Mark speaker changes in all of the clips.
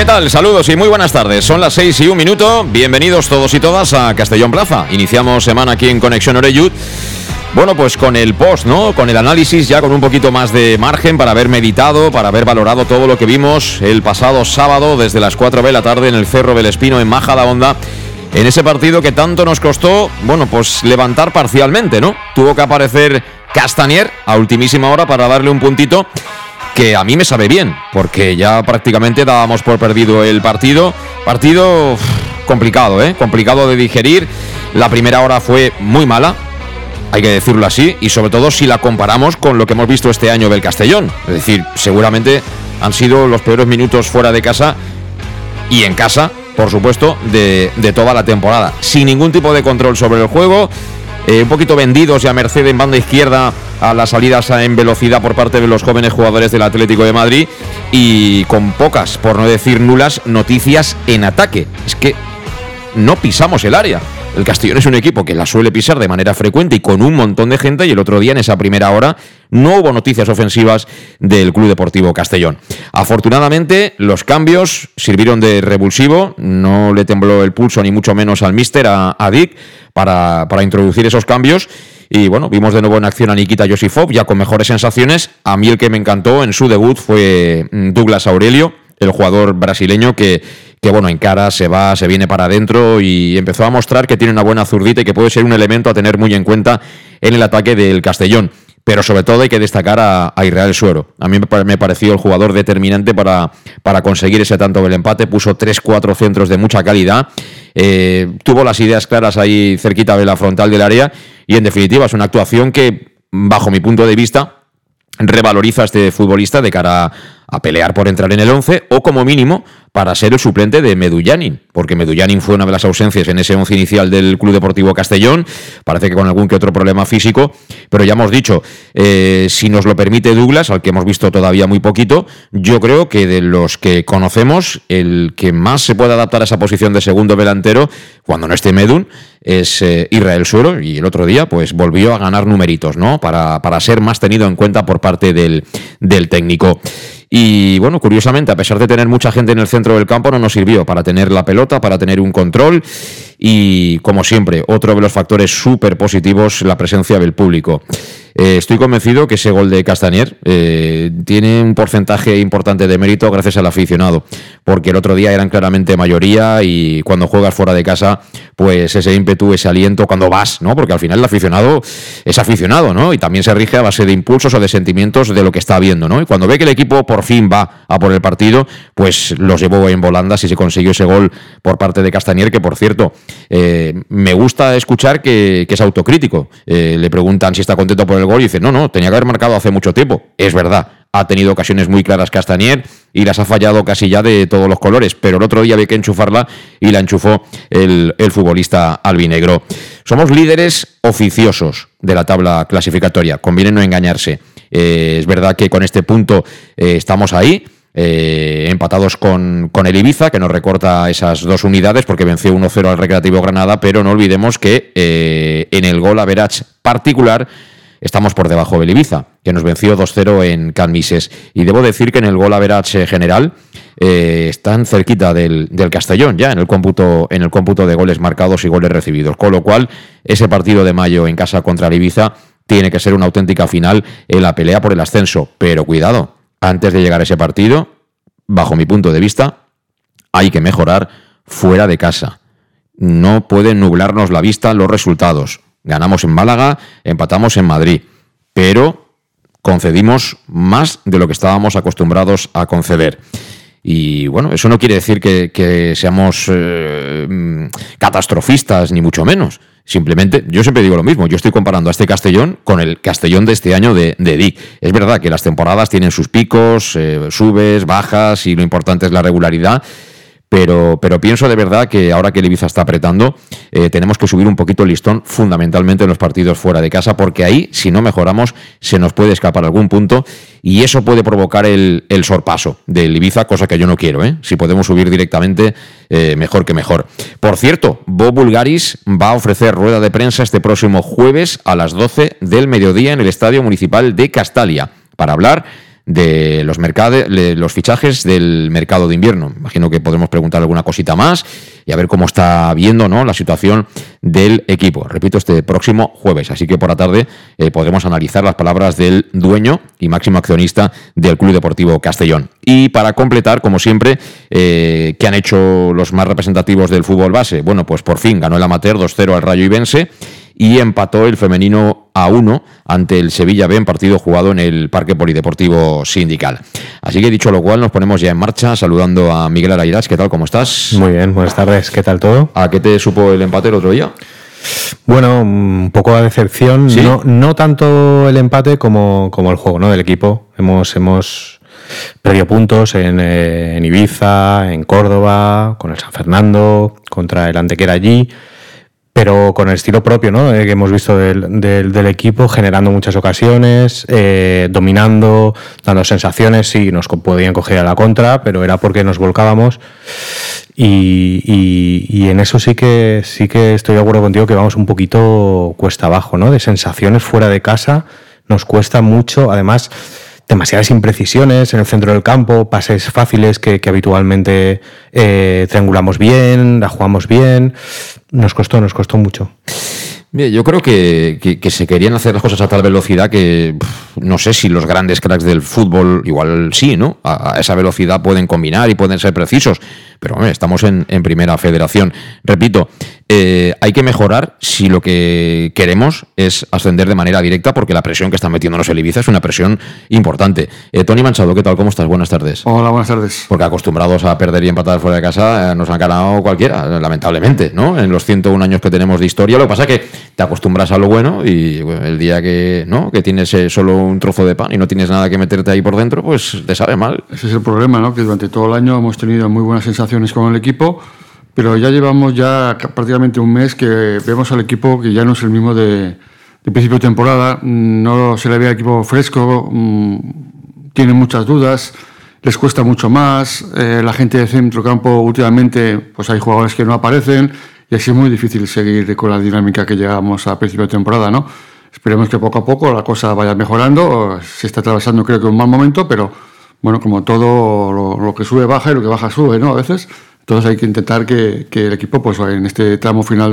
Speaker 1: ¿Qué tal? Saludos y muy buenas tardes. Son las 6 y un minuto. Bienvenidos todos y todas a Castellón Plaza. Iniciamos semana aquí en Conexión Oreyud. Bueno, pues con el post, ¿no? Con el análisis ya con un poquito más de margen para haber meditado, para haber valorado todo lo que vimos el pasado sábado desde las 4 de la tarde en el Cerro del Espino en Majada Honda. En ese partido que tanto nos costó, bueno, pues levantar parcialmente, ¿no? Tuvo que aparecer Castanier a ultimísima hora para darle un puntito que a mí me sabe bien, porque ya prácticamente dábamos por perdido el partido. Partido complicado, ¿eh? Complicado de digerir. La primera hora fue muy mala, hay que decirlo así, y sobre todo si la comparamos con lo que hemos visto este año del Castellón. Es decir, seguramente han sido los peores minutos fuera de casa y en casa, por supuesto, de, de toda la temporada. Sin ningún tipo de control sobre el juego, eh, un poquito vendidos y a merced en banda izquierda a las salidas en velocidad por parte de los jóvenes jugadores del Atlético de Madrid y con pocas, por no decir nulas, noticias en ataque. Es que no pisamos el área. El Castellón es un equipo que la suele pisar de manera frecuente y con un montón de gente y el otro día en esa primera hora no hubo noticias ofensivas del Club Deportivo Castellón. Afortunadamente los cambios sirvieron de revulsivo, no le tembló el pulso ni mucho menos al míster, a, a Dick, para, para introducir esos cambios. Y bueno, vimos de nuevo en acción a Nikita Josifov, ya con mejores sensaciones. A mí el que me encantó en su debut fue mm, Douglas Aurelio, el jugador brasileño que, que bueno, en cara se va, se viene para adentro y empezó a mostrar que tiene una buena zurdita y que puede ser un elemento a tener muy en cuenta en el ataque del Castellón. Pero sobre todo hay que destacar a, a Israel Suero. A mí me pareció el jugador determinante para, para conseguir ese tanto del empate. Puso 3-4 centros de mucha calidad. Eh, tuvo las ideas claras ahí cerquita de la frontal del área. Y en definitiva es una actuación que, bajo mi punto de vista, revaloriza a este futbolista de cara a pelear por entrar en el 11 o como mínimo para ser el suplente de Medullanin, porque Medullanin fue una de las ausencias en ese 11 inicial del Club Deportivo Castellón, parece que con algún que otro problema físico, pero ya hemos dicho, eh, si nos lo permite Douglas, al que hemos visto todavía muy poquito, yo creo que de los que conocemos, el que más se puede adaptar a esa posición de segundo delantero, cuando no esté Medun, es eh, Israel Suero, y el otro día pues volvió a ganar numeritos, ¿no? Para, para ser más tenido en cuenta por parte del, del técnico. Y bueno, curiosamente, a pesar de tener mucha gente en el centro del campo, no nos sirvió para tener la pelota, para tener un control y, como siempre, otro de los factores súper positivos, la presencia del público. Eh, estoy convencido que ese gol de Castanier eh, tiene un porcentaje importante de mérito gracias al aficionado, porque el otro día eran claramente mayoría y cuando juegas fuera de casa, pues ese ímpetu, ese aliento cuando vas, ¿no? Porque al final el aficionado es aficionado, ¿no? Y también se rige a base de impulsos o de sentimientos de lo que está viendo, ¿no? Y cuando ve que el equipo por fin va a por el partido, pues los llevó en volandas y se consiguió ese gol por parte de Castanier, que por cierto, eh, me gusta escuchar que, que es autocrítico. Eh, le preguntan si está contento por el gol y dice, no, no, tenía que haber marcado hace mucho tiempo. Es verdad, ha tenido ocasiones muy claras Castanier y las ha fallado casi ya de todos los colores, pero el otro día había que enchufarla y la enchufó el, el futbolista albinegro. Somos líderes oficiosos de la tabla clasificatoria, conviene no engañarse. Eh, es verdad que con este punto eh, estamos ahí, eh, empatados con, con, el Ibiza, que nos recorta esas dos unidades porque venció 1-0 al Recreativo Granada, pero no olvidemos que en el gol a Verach particular estamos por debajo del Ibiza, que nos venció 2-0 en Canmises. Y debo decir que en el gol a Verach general eh, están cerquita del, del, Castellón, ya en el, cómputo, en el cómputo de goles marcados y goles recibidos. Con lo cual, ese partido de mayo en casa contra el Ibiza tiene que ser una auténtica final en la pelea por el ascenso. Pero cuidado, antes de llegar a ese partido, bajo mi punto de vista, hay que mejorar fuera de casa. No pueden nublarnos la vista los resultados. Ganamos en Málaga, empatamos en Madrid, pero concedimos más de lo que estábamos acostumbrados a conceder. Y bueno, eso no quiere decir que, seamos eh, mm, catastrofistas, ni mucho menos. Simplemente, yo siempre digo lo mismo, yo estoy comparando a este Castellón con el Castellón de este año de, de. Es verdad que las temporadas tienen sus picos, eh, subes, bajas, y lo importante es la regularidad pero, pero pienso de verdad que ahora que el Ibiza está apretando, eh, tenemos que subir un poquito el listón fundamentalmente en los partidos fuera de casa, porque ahí, si no mejoramos, se nos puede escapar algún punto y eso puede provocar el, sorpaso del Ibiza, cosa que yo no quiero. ¿eh? Si podemos subir directamente, eh, mejor que mejor. Por cierto, Bob Bulgaris va a ofrecer rueda de prensa este próximo jueves a las 12 del mediodía en el Estadio Municipal de Castalia para hablar de los mercados, los fichajes del mercado de invierno. Imagino que podremos preguntar alguna cosita más y a ver cómo está viendo ¿no? la situación del equipo. Repito, este próximo jueves. Así que por la tarde eh, podremos analizar las palabras del dueño y máximo accionista del Club Deportivo Castellón. Y para completar, como siempre, eh, ¿qué han hecho los más representativos del fútbol base? Bueno, pues por fin ganó el amateur 2-0 al Rayo Ibense y empató el femenino a 1 ante el Sevilla B en partido jugado en el Parque Polideportivo Sindical. Así que dicho lo cual, nos ponemos ya en marcha saludando a Miguel Arairas. ¿Qué tal? ¿Cómo estás?
Speaker 2: Muy bien, buenas tardes. ¿Qué tal todo?
Speaker 1: ¿A qué te supo el empate el otro día?
Speaker 2: Bueno, un poco de decepción. No, tanto el empate como, como el juego ¿no? del equipo. Hemos, hemos perdido puntos en, eh, en Ibiza, en Córdoba, con el San Fernando, contra el Antequera allí pero con el estilo propio ¿no? Eh, que hemos visto del, equipo, generando muchas ocasiones, eh, dominando, dando sensaciones, sí, nos podían coger a la contra, pero era porque nos volcábamos. Y, y, en eso sí que sí que estoy de acuerdo contigo que vamos un poquito cuesta abajo, ¿no? De sensaciones fuera de casa, nos cuesta mucho, además demasiadas imprecisiones en el centro del campo, pases fáciles que, habitualmente eh, triangulamos bien, la jugamos bien. Nos costó, nos costó mucho.
Speaker 1: yo creo que, se querían hacer las cosas a tal velocidad que no sé si los grandes cracks del fútbol, igual sí, ¿no? A, esa velocidad pueden combinar y pueden ser precisos, pero estamos en, en, primera federación. Repito, eh, hay que mejorar si lo que queremos es ascender de manera directa, porque la presión que están metiéndonos el Ibiza es una presión importante. Eh, Tony Manchado, ¿qué tal? ¿Cómo estás? Buenas tardes.
Speaker 3: Hola, buenas tardes.
Speaker 1: Porque acostumbrados a perder y empatar fuera de casa, eh, nos han ganado cualquiera, lamentablemente, ¿no? En los 101 años que tenemos de historia. Lo que pasa es que te acostumbras a lo bueno y el día que, ¿no? que tienes solo un trozo de pan y no tienes nada que meterte ahí por dentro, pues te sabe mal.
Speaker 3: Ese es el problema, ¿no? Que durante todo el año hemos tenido muy buenas sensaciones con el equipo pero ya llevamos ya prácticamente un mes que vemos al equipo que ya no es el mismo de, principio de temporada, no se le ve al equipo fresco, mm, tiene muchas dudas, les cuesta mucho más, eh, la gente de centro campo últimamente pues hay jugadores que no aparecen y así es muy difícil seguir con la dinámica que llegamos a principio de temporada, ¿no? Esperemos que poco a poco la cosa vaya mejorando, se está atravesando creo que un mal momento, pero bueno, como todo lo, que sube baja y lo que baja sube, ¿no? A veces entonces hay que intentar que, el equipo, pues en este tramo final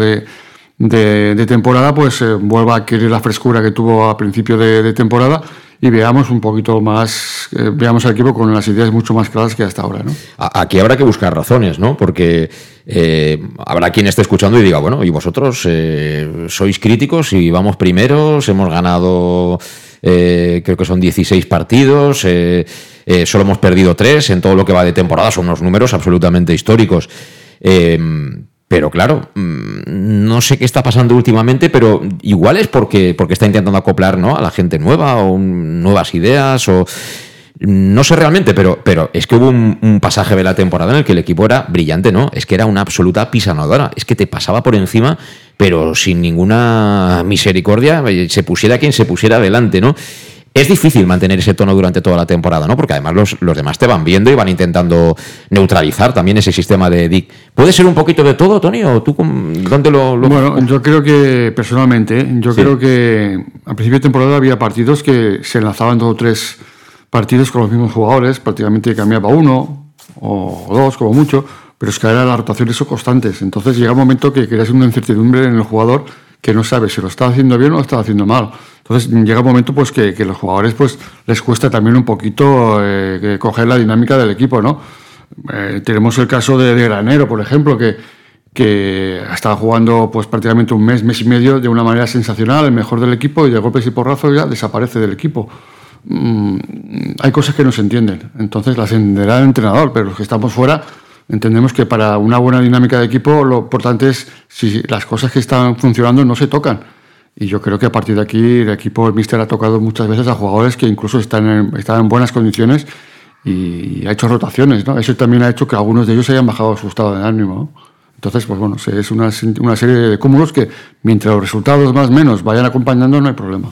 Speaker 3: de, temporada, pues eh, vuelva a adquirir la frescura que tuvo a principio de, temporada y veamos un poquito más, eh, veamos al equipo con las ideas mucho más claras que hasta ahora. ¿no?
Speaker 1: Aquí habrá que buscar razones, ¿no? Porque eh, habrá quien esté escuchando y diga, bueno, ¿y vosotros sois críticos y vamos primeros? Hemos ganado, creo que son 16 partidos. Eh, solo hemos perdido tres en todo lo que va de temporada, son unos números absolutamente históricos. Eh, pero claro, mm, no sé qué está pasando últimamente, pero igual es porque, porque está intentando acoplar ¿no? a la gente nueva o nuevas ideas. No sé realmente, pero, pero es que hubo un, pasaje de la temporada en el que el equipo era brillante, ¿no? Es que era una absoluta pisanadora. Es que te pasaba por encima, pero sin ninguna misericordia, eh, se pusiera quien se pusiera adelante, ¿no? Es difícil mantener ese tono durante toda la temporada, ¿no? Porque además los, los, demás te van viendo y van intentando neutralizar también ese sistema de Dick. ¿Puede ser un poquito de todo, Tony? ¿O tú dónde lo,
Speaker 3: Bueno, yo creo que, personalmente, yo creo que a principio de temporada había partidos que se lanzaban dos o tres partidos con los mismos jugadores, prácticamente cambiaba uno o dos, como mucho, pero es que ahora las rotaciones constantes. Entonces llega un momento que creas una incertidumbre en el jugador que no sabe si lo está haciendo bien o lo está haciendo mal. Entonces llega un momento pues que, que los jugadores pues les cuesta también un poquito eh, coger la dinámica del equipo, ¿no? Eh, tenemos el caso de, Granero, por ejemplo, que, que estaba jugando pues prácticamente un mes, mes y medio de una manera sensacional, el mejor del equipo, y de golpes y porrazos ya desaparece del equipo. Mm, hay cosas que no se entienden, entonces las entenderá el entrenador, pero los que estamos fuera entendemos que para una buena dinámica de equipo lo importante es si las cosas que están funcionando no se tocan. Y yo creo que a partir de aquí el equipo, el míster ha tocado muchas veces a jugadores que incluso están en, están en buenas condiciones y ha hecho rotaciones, ¿no? Eso también ha hecho que algunos de ellos hayan bajado su estado de ánimo, Entonces, pues bueno, es una, una serie de cúmulos que mientras los resultados más o menos vayan acompañando no hay problema.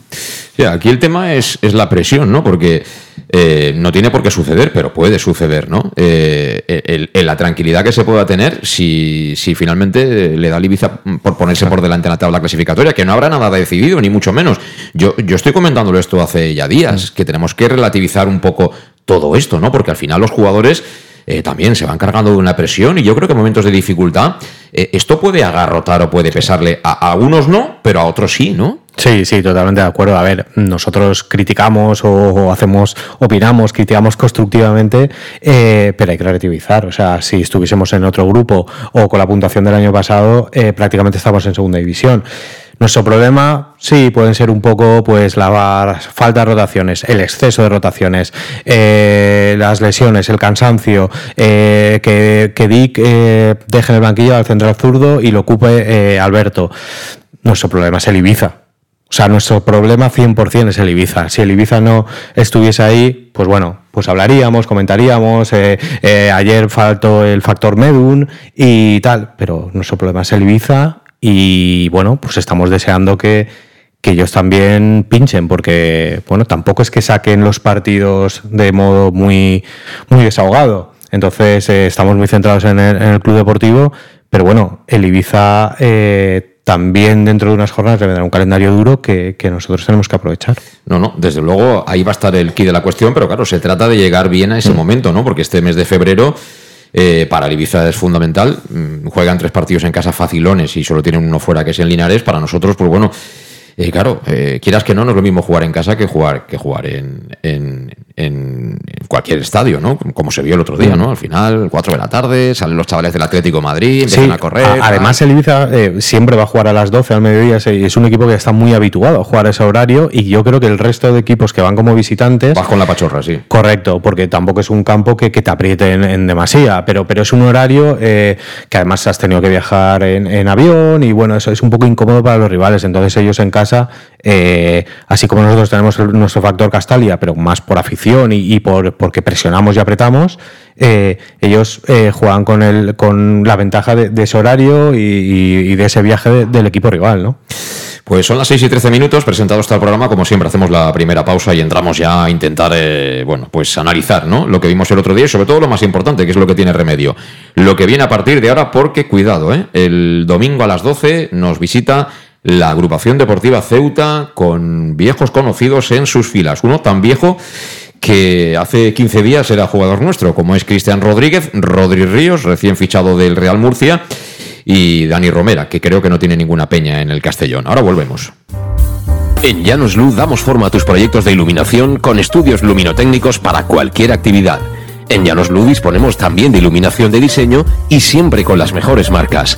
Speaker 1: Aquí el tema es, es la presión, ¿no? Porque eh, no tiene por qué suceder, pero puede suceder, ¿no? Eh, la tranquilidad que se pueda tener si, si finalmente le da al Ibiza por ponerse por delante en la tabla clasificatoria, que no habrá nada decidido, ni mucho menos. Yo, yo estoy comentándolo esto hace ya días, que tenemos que relativizar un poco todo esto, ¿no? Porque al final los jugadores eh, también se van cargando de una presión y yo creo que en momentos de dificultad eh, esto puede agarrotar o puede pesarle. A, algunos no, pero a otros sí, ¿no?
Speaker 2: Sí, sí, totalmente de acuerdo. A ver, nosotros criticamos o, hacemos, opinamos, criticamos constructivamente, eh, pero hay que relativizar. O sea, si estuviésemos en otro grupo o con la puntuación del año pasado, prácticamente estamos en segunda división. Nuestro problema, sí, pueden ser un poco pues la falta de rotaciones, el exceso de rotaciones, eh, las lesiones, el cansancio, eh, que, que, Dick eh, deje en el banquillo al central zurdo y lo ocupe Alberto. Nuestro problema es el Ibiza. O sea, nuestro problema 100% es el Ibiza. Si el Ibiza no estuviese ahí, pues bueno, pues hablaríamos, comentaríamos. ayer faltó el factor Medun y tal, pero nuestro problema es el Ibiza y bueno, pues estamos deseando que, ellos también pinchen, porque bueno, tampoco es que saquen los partidos de modo muy, muy desahogado. Entonces eh, estamos muy centrados en el, club deportivo, pero bueno, el Ibiza eh, también dentro de unas jornadas le vendrá un calendario duro que, que, nosotros tenemos que aprovechar.
Speaker 1: No, no, desde luego ahí va a estar el key de la cuestión, pero claro, se trata de llegar bien a ese mm. momento, ¿no? Porque este mes de febrero eh, para el Ibiza es fundamental. Mm, juegan tres partidos en casa facilones y solo tienen uno fuera que es en Linares. Para nosotros, pues bueno, eh, claro, eh, quieras que no, no es lo mismo jugar en casa que jugar, que jugar en, en, en, cualquier estadio, ¿no? Como se vio el otro día, ¿no? Al final, 4 de la tarde, salen los chavales del Atlético Madrid, empiezan a correr.
Speaker 2: además, el Ibiza eh, siempre va a jugar a las 12 al mediodía, es un equipo que está muy habituado a jugar a ese horario y yo creo que el resto de equipos que van como visitantes.
Speaker 1: Vas con la pachorra, sí.
Speaker 2: Correcto, porque tampoco es un campo que, que te apriete en, demasía, pero, pero es un horario que además has tenido que viajar en, en avión y bueno, eso es un poco incómodo para los rivales, entonces ellos en casa eh, así como nosotros tenemos nuestro factor Castalia, pero más por afición y, por, porque presionamos y apretamos, eh, ellos eh, juegan con, el, con la ventaja de, ese horario y, de ese viaje del equipo rival, ¿no?
Speaker 1: Pues son las 6 y 13 minutos, presentado está el programa, como siempre hacemos la primera pausa y entramos ya a intentar, bueno, pues analizar, ¿no? Lo que vimos el otro día y sobre todo lo más importante, que es lo que tiene remedio. Lo que viene a partir de ahora, porque cuidado, ¿eh? El domingo a las 12 nos visita la agrupación deportiva Ceuta con viejos conocidos en sus filas. Uno tan viejo que hace 15 días era jugador nuestro, como es Cristian Rodríguez, Rodri Ríos, recién fichado del Real Murcia, y Dani Romera, que creo que no tiene ninguna peña en el Castellón. Ahora volvemos.
Speaker 4: En Llanos damos forma a tus proyectos de iluminación con estudios luminotécnicos para cualquier actividad. En Llanos disponemos también de iluminación de diseño y siempre con las mejores marcas.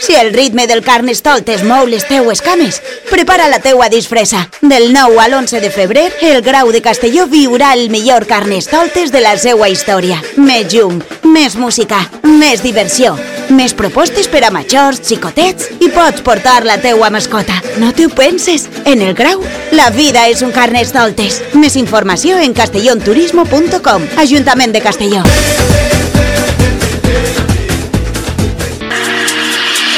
Speaker 5: Si el ritme del carnestoltes mou les teues cames, prepara la teua disfressa. Del 9 al 11 de febrer, el Grau de Castelló viurà el millor carnestoltes de la seua història. Més llum, més música, més diversió, més propostes per a majors, xicotets i pots portar la teua mascota. No t'ho penses? En el Grau, la vida és un carnestoltes. Més informació en castellonturismo.com. Ajuntament de Castelló.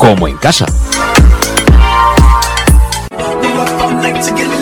Speaker 4: como en casa.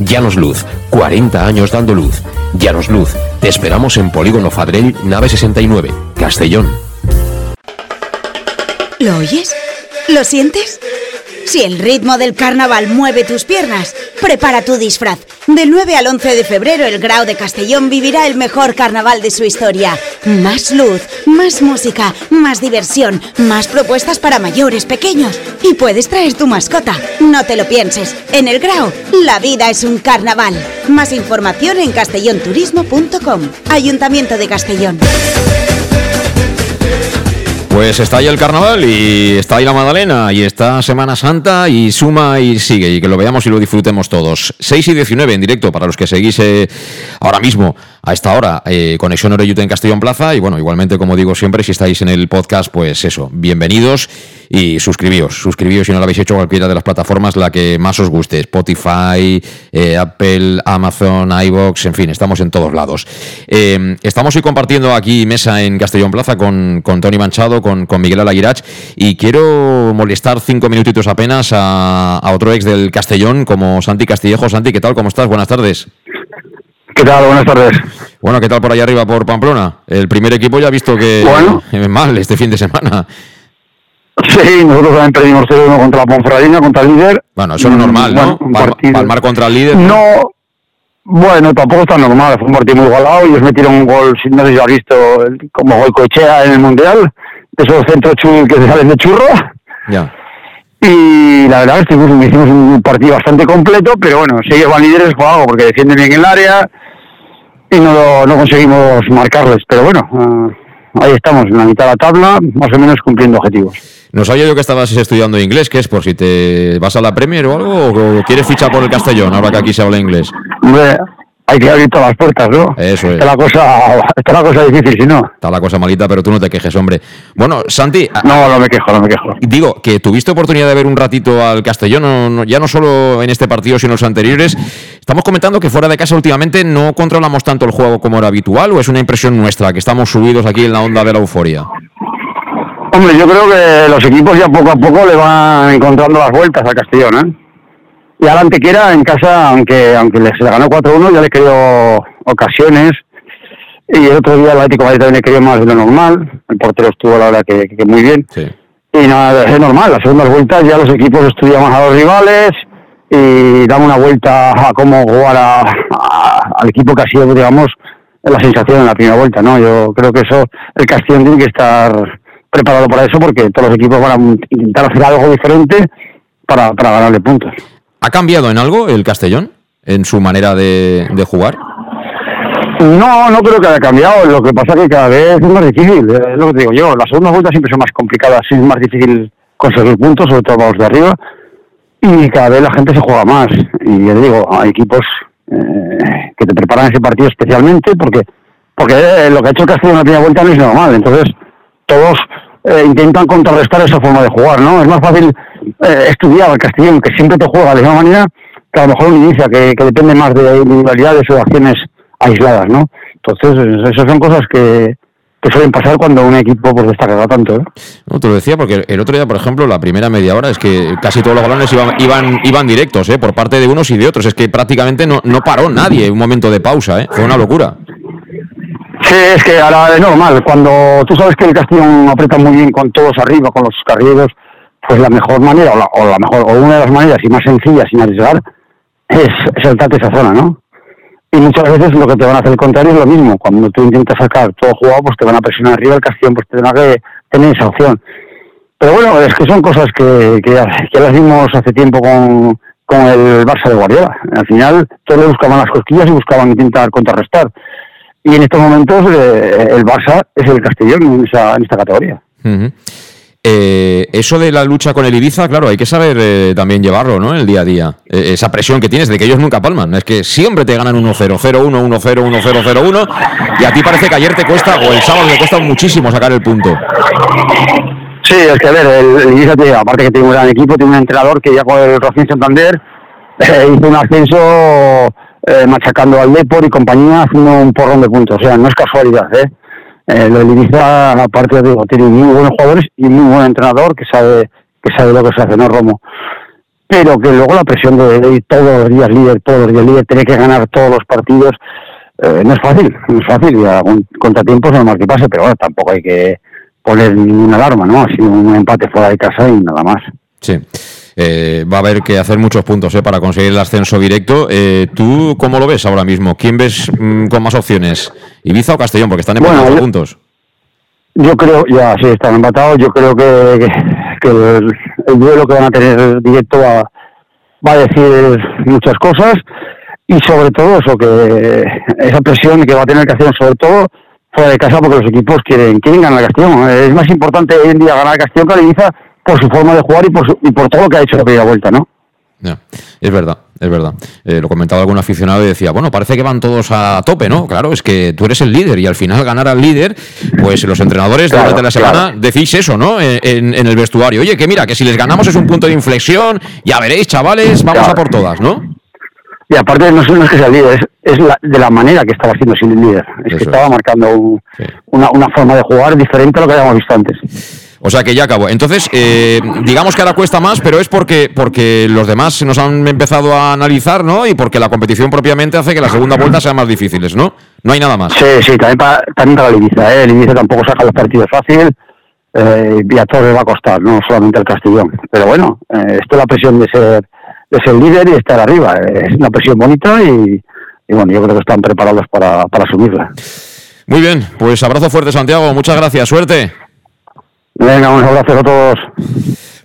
Speaker 4: Llanos Luz, 40 años dando luz. Llanos Luz, te esperamos en Polígono Fadrell, nave 69, Castellón.
Speaker 5: ¿Lo oyes? ¿Lo sientes? Si el ritmo del carnaval mueve tus piernas, prepara tu disfraz. Del 9 al 11 de febrero, el Grau de Castellón vivirá el mejor carnaval de su historia. Más luz, más música, más diversión, más propuestas para mayores, pequeños. Y puedes traer tu mascota. No te lo pienses. En el Grau, la vida es un carnaval. Más información en castellonturismo.com. Ayuntamiento de Castellón.
Speaker 1: Pues está ahí el carnaval y está ahí la Madalena y está Semana Santa y suma y sigue y que lo veamos y lo disfrutemos todos. 6 y 19 en directo para los que seguís eh, ahora mismo a esta hora eh, Conexión Oreyute en Castellón Plaza y bueno, igualmente como digo siempre si estáis en el podcast pues eso, bienvenidos y suscribíos, suscribíos si no lo habéis hecho cualquiera de las plataformas, la que más os guste, Spotify, eh, Apple, Amazon, iBox, en fin, estamos en todos lados. Estamos hoy compartiendo aquí mesa en Castellón Plaza con, con Tony Manchado, con, con Miguel Alaguirach, y quiero molestar cinco minutitos apenas a, a otro ex del Castellón, como Santi Castillejo. Santi, ¿qué tal? ¿Cómo estás? Buenas tardes.
Speaker 6: ¿Qué tal? Buenas tardes.
Speaker 1: Bueno, ¿qué tal por allá arriba, por Pamplona? El primer equipo ya ha visto que
Speaker 6: bueno.
Speaker 1: es mal este fin de semana.
Speaker 6: Sí, nosotros también perdimos 0-1 contra la Ponferradina, contra el líder.
Speaker 1: Bueno, eso es normal, ¿no?
Speaker 6: Bueno,
Speaker 1: Palmar contra el líder.
Speaker 6: No, bueno, tampoco es tan normal. Fue un partido muy igualado. Ellos metieron un gol, si no sé si lo has visto, como gol cochea en el Mundial. De esos centros que se salen de churro.
Speaker 1: Ya.
Speaker 6: Y la verdad es que hicimos, un partido bastante completo, pero bueno, si ellos van líderes por algo, porque defienden bien el área y no, lo- no conseguimos marcarles. Pero bueno, ah, ahí estamos, en la mitad de la tabla, más o menos cumpliendo objetivos.
Speaker 1: No sabía yo que estabas estudiando inglés, ¿qué es? ¿Por si te vas a la Premier o algo? ¿O quieres fichar por el Castellón, ahora que aquí se habla inglés?
Speaker 6: Hay que abrir todas las puertas, ¿no?
Speaker 1: Eso es.
Speaker 6: Está la cosa, está la cosa difícil, si no.
Speaker 1: Está la cosa malita, pero tú no te quejes, hombre. Bueno, Santi,
Speaker 6: No, no me quejo, no me quejo.
Speaker 1: digo que tuviste oportunidad de ver un ratito al Castellón, no- no- ya no solo en este partido, sino en los anteriores. Estamos comentando que fuera de casa últimamente no controlamos tanto el juego como era habitual, o es una impresión nuestra, que estamos subidos aquí en la onda de la euforia.
Speaker 6: Hombre, yo creo que los equipos ya poco a poco le van encontrando las vueltas al Castellón, ¿eh? Y al Antequera en casa, aunque aunque les le ganó 4-1, ya le creó ocasiones. Y el otro día el Atlético Madrid también le creó más de lo normal. El portero estuvo, la verdad, que, que muy bien.
Speaker 1: Sí.
Speaker 6: Y nada, es normal, las segundas vueltas ya los equipos estudian más a los rivales y dan una vuelta a cómo jugar a- a- al equipo que ha sido, digamos, la sensación en la primera vuelta, ¿no? Yo creo que eso, el Castellón tiene que estar preparado para eso porque todos los equipos van a intentar hacer algo diferente para, para ganarle puntos.
Speaker 1: ¿Ha cambiado en algo el Castellón? ¿En su manera de, jugar?
Speaker 6: No, no creo que haya cambiado. Lo que pasa es que cada vez es más difícil. eh, Es lo que digo yo. Las segundas vueltas siempre son más complicadas. Es más difícil conseguir puntos, sobre todo los de arriba. Y cada vez la gente se juega más. Y te digo, hay equipos eh, que te preparan ese partido especialmente porque porque eh, lo que ha hecho el Castellón en la primera vuelta no es normal. Entonces, todos intentan contrarrestar esa forma de jugar, ¿no? Es más fácil eh, estudiar al Castellón, que siempre te juega de la misma manera, que a lo mejor un inicia, que, que depende más de individualidades o de acciones aisladas, ¿no? Entonces, esas son cosas que, que suelen pasar cuando un equipo pues destaca tanto, ¿eh?
Speaker 1: No, te lo decía porque el otro día, por ejemplo, la primera media hora es que casi todos los balones iban, iban, iban directos, ¿eh? por parte de unos y de otros. Es que prácticamente no, no paró nadie un momento de pausa, ¿eh? fue una locura.
Speaker 6: Sí, es que ahora es normal. Cuando tú sabes que el Castellón aprieta muy bien con todos arriba, con los carrilleros, pues la mejor manera, o la, o la mejor, o una de las maneras y más sencillas sin arriesgar, es saltarte esa zona, ¿no? Y muchas veces lo que te van a hacer el contrario es lo mismo. Cuando tú intentas sacar todo jugado, pues te van a presionar arriba, el Castellón pues tendrá que tener esa opción. Pero bueno, es que son cosas que, que ya, ya las vimos hace tiempo con, con el Barça de Guardiola. Al final todos buscaban las cosquillas y buscaban intentar contrarrestar. Y en estos momentos eh, el Barça es el Castellón en, esa, esta categoría.
Speaker 1: Eh, eso de la lucha con el Ibiza, claro, hay que saber eh, también llevarlo, ¿no? El día a día. Eh, esa presión que tienes de que ellos nunca palman. Es que siempre te ganan 1-0, 0-1, 1-0, 1-0, 0-1. Y a ti parece que ayer te cuesta, o el sábado te cuesta muchísimo sacar el punto.
Speaker 6: Sí, es que a ver, el, Ibiza, tiene- aparte que tiene un gran equipo, tiene un entrenador que ya con el Racing Santander eh, hizo un ascenso eh, machacando al Depor y compañía haciendo un porrón de puntos. O sea, no es casualidad, ¿eh? Eh, lo del Ibiza, aparte digo, tiene muy buenos jugadores y muy buen entrenador que sabe que sabe lo que se hace, ¿no, Romo? Pero que luego la presión de, de todos los días líder, todos los días líder, tener que ganar todos los partidos, eh, no es fácil, no es fácil, y algún contratiempo es normal que pase, pero bueno, tampoco hay que poner ninguna alarma, ¿no? Ha sido un empate fuera de casa y nada más.
Speaker 1: Sí. Eh, va a haber que hacer muchos puntos eh, para conseguir el ascenso directo. Eh, ¿Tú cómo lo ves ahora mismo? ¿Quién ves mm, con más opciones? ¿Ibiza o Castellón? Porque están empatados
Speaker 6: Bueno, yo-
Speaker 1: puntos.
Speaker 6: Yo creo, ya sí, están empatados. Yo creo que, que, que el, el duelo que van a tener directo va, va a decir muchas cosas y sobre todo eso, que esa presión que va a tener Castellón, sobre todo fuera de casa, porque los equipos quieren, quieren ganar a Castellón. Es más importante hoy en día ganar a Castellón que a Ibiza por su forma de jugar y por, su- y por todo lo que ha hecho la primera vuelta, ¿no?
Speaker 1: es verdad, es verdad. Eh, lo comentaba algún aficionado y decía, bueno, parece que van todos a tope, ¿no? Claro, es que tú eres el líder y al final ganar al líder, pues los entrenadores durante la semana decís eso, ¿no? En, el vestuario. Oye, que mira, que si les ganamos es un punto de inflexión, ya veréis, chavales, vamos a por todas, ¿no?
Speaker 6: Y aparte no, es que sea el líder, es, de la manera que estaba haciendo sin el líder. Es que estaba marcando una, una forma de jugar diferente a lo que habíamos visto antes.
Speaker 1: O sea que ya acabó. Entonces, eh, digamos que ahora cuesta más, pero es porque, porque los demás nos han empezado a analizar, ¿no? Y porque la competición propiamente hace que la segunda vuelta sea más difíciles, ¿no? No hay nada más.
Speaker 6: Sí, sí, también para, también para el Ibiza, ¿eh? El Ibiza tampoco saca los partidos fácil eh, y a todos les va a costar, no solamente el Castellón. Pero bueno, eh, esto es la presión de ser, de ser líder y estar arriba. Es una presión bonita y, bueno, yo creo que están preparados para, para asumirla.
Speaker 1: Muy bien, pues abrazo fuerte Santiago, muchas gracias, suerte.
Speaker 6: Venga, un abrazo a todos.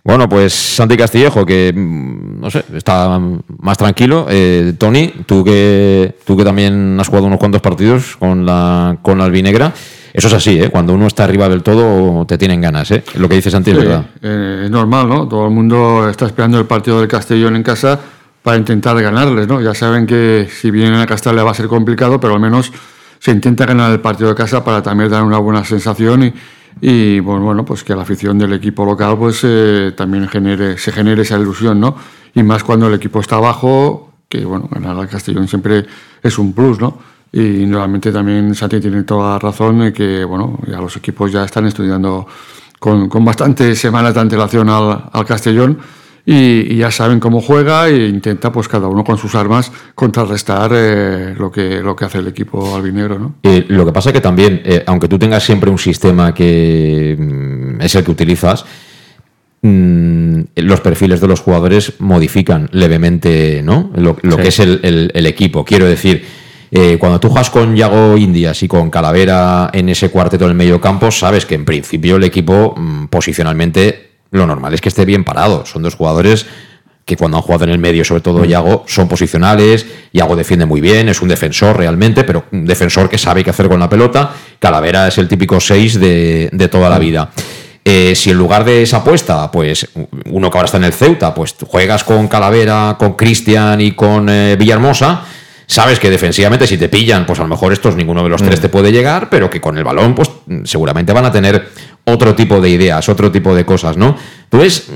Speaker 1: Bueno, pues Santi Castillejo, que mm, no sé, está más tranquilo. Eh, Tony, tú que tú que también has jugado unos cuantos partidos con la con la albinegra. Eso es así, ¿eh? Cuando uno está arriba del todo, te tienen ganas, ¿eh? Lo que dice Santi es verdad.
Speaker 3: Eh, es normal, ¿no? Todo el mundo está esperando el partido del Castellón en casa para intentar ganarles, ¿no? Ya saben que si vienen a Castellón va a ser complicado, pero al menos se intenta ganar el partido de casa para también dar una buena sensación y, y pues, bueno, pues que la afición del equipo local pues eh, también genere, se genere esa ilusión, ¿no? Y más cuando el equipo está abajo, que bueno, ganar al Castellón siempre es un plus, ¿no? Y nuevamente también Santi tiene toda razón en que, bueno, ya los equipos ya están estudiando con, con bastantes semanas de antelación al, al Castellón y, ya saben cómo juega e intenta pues cada uno con sus armas contrarrestar eh, lo, que, lo que hace el equipo albinegro. ¿no?
Speaker 1: Eh, lo que pasa es que también, eh, aunque tú tengas siempre un sistema que mm, es el que utilizas, mm, los perfiles de los jugadores modifican levemente ¿no? lo, que es el, el, equipo. Quiero decir, cuando tú juegas con Yago Indias y con Calavera en ese cuarteto del medio campo, sabes que en principio el equipo mm, posicionalmente lo normal es que esté bien parado. Son dos jugadores que cuando han jugado en el medio, sobre todo Yago, son posicionales. Yago defiende muy bien, es un defensor realmente, pero un defensor que sabe qué hacer con la pelota. Calavera es el típico 6 de, toda la vida. Eh, si en lugar de esa apuesta, pues uno que ahora está en el Ceuta, pues juegas con Calavera, con Cristian y con eh, Villahermosa, sabes que defensivamente si te pillan, pues a lo mejor estos ninguno de los tres mm. te puede llegar, pero que con el balón, pues seguramente van a tener otro tipo de ideas, otro tipo de cosas, ¿no? Entonces,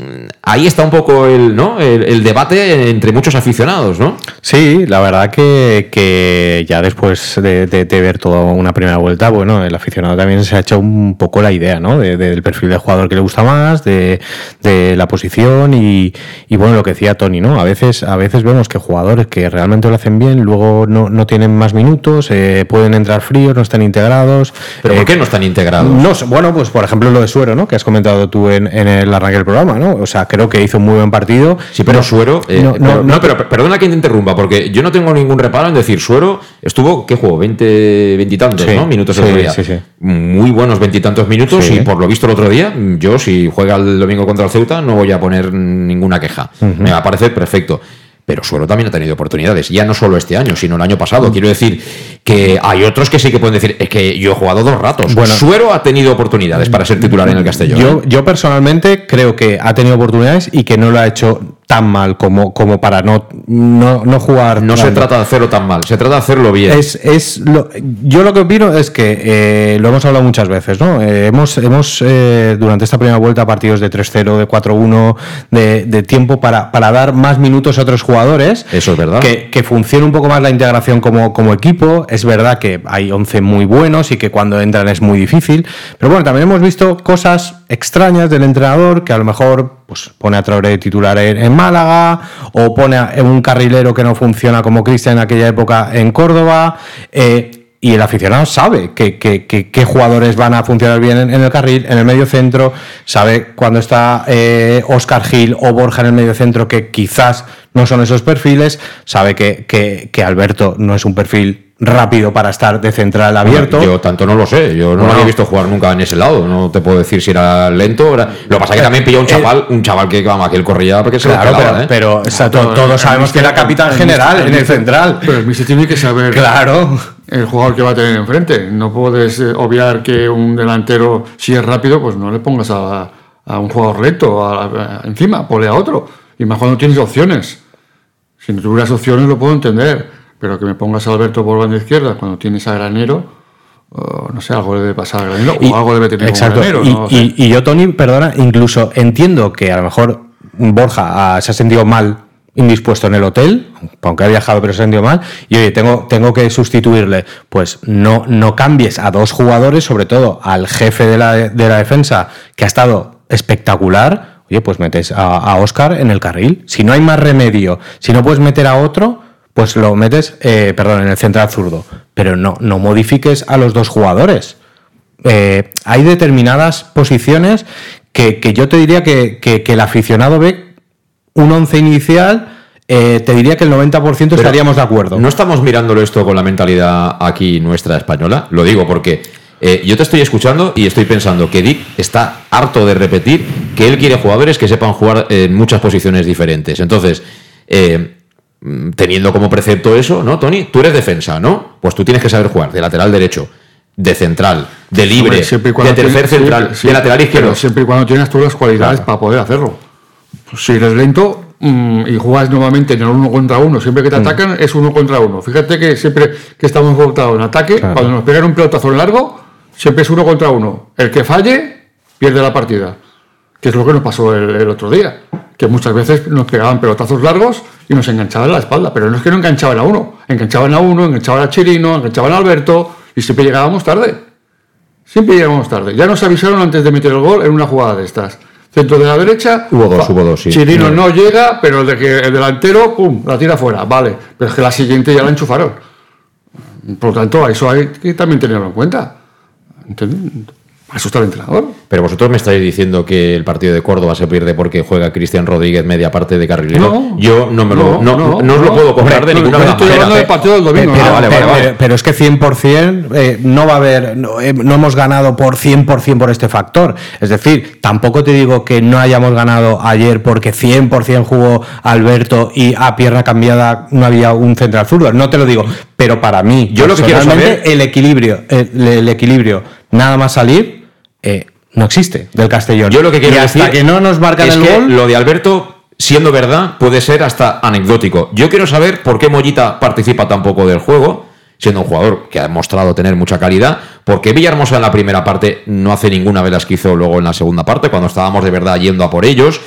Speaker 1: ahí está un poco el, ¿no? el, debate entre muchos aficionados, ¿no?
Speaker 2: Sí, la verdad que, ya después de, ver toda una primera vuelta, bueno, el aficionado también se ha hecho un poco la idea, ¿no? del perfil del jugador que le gusta más, de, la posición y, bueno, lo que decía Tony, ¿no? A veces, a veces vemos que jugadores que realmente lo hacen bien, luego no, tienen más minutos, eh, pueden entrar fríos, no están integrados.
Speaker 1: ¿Pero por qué no están integrados?
Speaker 2: No, bueno, pues por ejemplo, lo de Suero, ¿no? Que has comentado tú en, el arranque del programa, ¿no? O sea, creo que hizo un muy buen partido.
Speaker 1: Sí, pero Suero. Eh, no, pero, perdona que te interrumpa, porque yo no tengo ningún reparo en decir Suero estuvo, ¿qué juego? 20, veintitantos, ¿no? Minutos el otro día. Sí, muy buenos veintitantos minutos y por lo visto el otro día, yo si juega el domingo contra el Ceuta no voy a poner ninguna queja. Me va a parecer perfecto pero Suero también ha tenido oportunidades, ya no solo este año, sino el año pasado. Quiero decir que hay otros que sí que pueden decir, es que yo he jugado dos ratos. Bueno, Suero ha tenido oportunidades para ser titular en el Castellón.
Speaker 2: Yo, ¿eh? yo personalmente creo que ha tenido oportunidades y que no lo ha hecho tan mal como, como para no, no, jugar.
Speaker 1: No se trata de hacerlo tan mal, se trata de hacerlo bien.
Speaker 2: Es, es lo, yo lo que opino es que eh, lo hemos hablado muchas veces, ¿no? Eh, hemos hemos eh, durante esta primera vuelta partidos de 3-0, de 4-1, de, de, tiempo para, para dar más minutos a otros jugadores.
Speaker 1: Eso es verdad.
Speaker 2: Que, que funcione un poco más la integración como, como equipo. Es verdad que hay 11 muy buenos y que cuando entran es muy difícil. Pero bueno, también hemos visto cosas extrañas del entrenador que a lo mejor pues, pone a Traoré de titular en, Málaga o pone un carrilero que no funciona como Cristian en aquella época en Córdoba. Eh, y el aficionado sabe qué jugadores van a funcionar bien en, el carril, en el medio centro, sabe cuando está Oscar eh, Gil o Borja en el medio centro que quizás no son esos perfiles, sabe que, que Alberto no es un perfil rápido para estar de central abierto.
Speaker 1: yo tanto no lo sé, yo no lo había visto jugar nunca en ese lado, no te puedo decir si era lento. Lo que pasa es que también pilló un eh, chaval, un chaval que, vamos, que él corría porque se
Speaker 2: claro,
Speaker 1: lo
Speaker 2: pero,
Speaker 1: ¿eh?
Speaker 2: pero todos sabemos que era capitán general en el central.
Speaker 3: Pero el se tiene que saber
Speaker 2: claro.
Speaker 3: el jugador que va a tener enfrente. No puedes eh, obviar que un delantero, si es rápido, pues no le pongas a, a un jugador lento encima, ponle a otro. Y más cuando tienes opciones. Si no tuvieras opciones lo puedo entender, pero que me pongas a Alberto por banda izquierda cuando tienes a Granero, no sé, algo debe pasar a Granero o algo debe tener
Speaker 2: exacto.
Speaker 3: Granero.
Speaker 2: Y,
Speaker 3: ¿no? O sea,
Speaker 2: y- y yo, Tony, perdona, incluso entiendo que a lo mejor Borja ah, se ha sentido mal, indispuesto en el hotel, aunque ha viajado pero se ha sentido mal, y oye, tengo, tengo que sustituirle. Pues no, no cambies a dos jugadores, sobre todo al jefe de la, de la defensa, que ha estado espectacular. Oye, pues metes a, a Oscar en el carril. Si no hay más remedio, si no puedes meter a otro, pues lo metes, eh, perdón, en el central zurdo. Pero no, no modifiques a los dos jugadores eh, hay determinadas posiciones que, que yo te diría que, que- que el aficionado ve un once inicial, eh, te diría que el 90% estaríamos de acuerdo.
Speaker 1: ¿No estamos mirándolo esto con la mentalidad aquí nuestra española? Lo digo porque eh, yo te estoy escuchando y estoy pensando que Dick está harto de repetir que él quiere jugadores que sepan jugar en muchas posiciones diferentes. Entonces, eh, teniendo como precepto eso, ¿no, Tony? Tú eres defensa, ¿no? Pues tú tienes que saber jugar de lateral derecho, de central, de libre,
Speaker 3: Hombre,
Speaker 1: de tercer
Speaker 3: tienes-
Speaker 1: central, de lateral izquierdo.
Speaker 3: siempre y cuando tienes tú las cualidades para poder hacerlo. Pues si eres lento mm, y juegas nuevamente en el uno contra uno, siempre
Speaker 1: Mm.
Speaker 3: que te atacan es uno contra uno. Fíjate que siempre que estamos voltados en ataque,
Speaker 2: Claro.
Speaker 3: cuando nos pegan un pelotazo largo, siempre es uno contra uno. El que falle, pierde la partida. Que es lo que nos pasó el, el otro día. Que muchas veces nos pegaban pelotazos largos y nos enganchaban la espalda. Pero no es que no enganchaban a uno. Enganchaban a uno, enganchaban a Chirino, enganchaban a Alberto y siempre llegábamos tarde. Siempre llegamos tarde. Ya nos avisaron antes de meter el gol en una jugada de estas. Centro de la derecha.
Speaker 1: Hubo dos, hubo dos, sí.
Speaker 3: Chirino no llega, pero el, de que el delantero, pum, la tira fuera. Vale. Pero es que la siguiente ya la enchufaron. Por lo tanto, a eso hay que también tenerlo en cuenta. A eso está el entrenador.
Speaker 1: Pero vosotros me estáis diciendo que el partido de Córdoba se pierde porque juega Cristian Rodríguez media parte de carrilero.
Speaker 3: No.
Speaker 1: Yo no me lo, no,
Speaker 3: No, no,
Speaker 1: no os lo puedo comprar de ninguna las
Speaker 3: estoy hablando del partido del domingo.
Speaker 2: Pero,
Speaker 3: ¿no?
Speaker 1: vale,
Speaker 2: pero-
Speaker 1: vale.
Speaker 2: pero- pero es que 100% eh, no va a haber, no, eh, no hemos ganado por 100% por este factor. Es decir, tampoco te digo que no hayamos ganado ayer porque 100% jugó Alberto y a pierna cambiada no había un central zurdo. No te lo digo, pero para mí,
Speaker 1: Yo lo que quiero saber-
Speaker 2: el equilibrio, el, el equilibrio, nada más salir, eh, no existe del Castellón.
Speaker 1: Yo lo que quiero
Speaker 2: y hasta
Speaker 1: decir
Speaker 2: que no nos marcan
Speaker 1: es
Speaker 2: el
Speaker 1: que
Speaker 2: gol,
Speaker 1: lo de Alberto, siendo verdad, puede ser hasta anecdótico. Yo quiero saber por qué Mollita participa tan poco del juego, siendo un jugador que ha demostrado tener mucha calidad. ¿Por qué Villahermosa en la primera parte no hace ninguna de las que hizo luego en la segunda parte, cuando estábamos de verdad yendo a por ellos?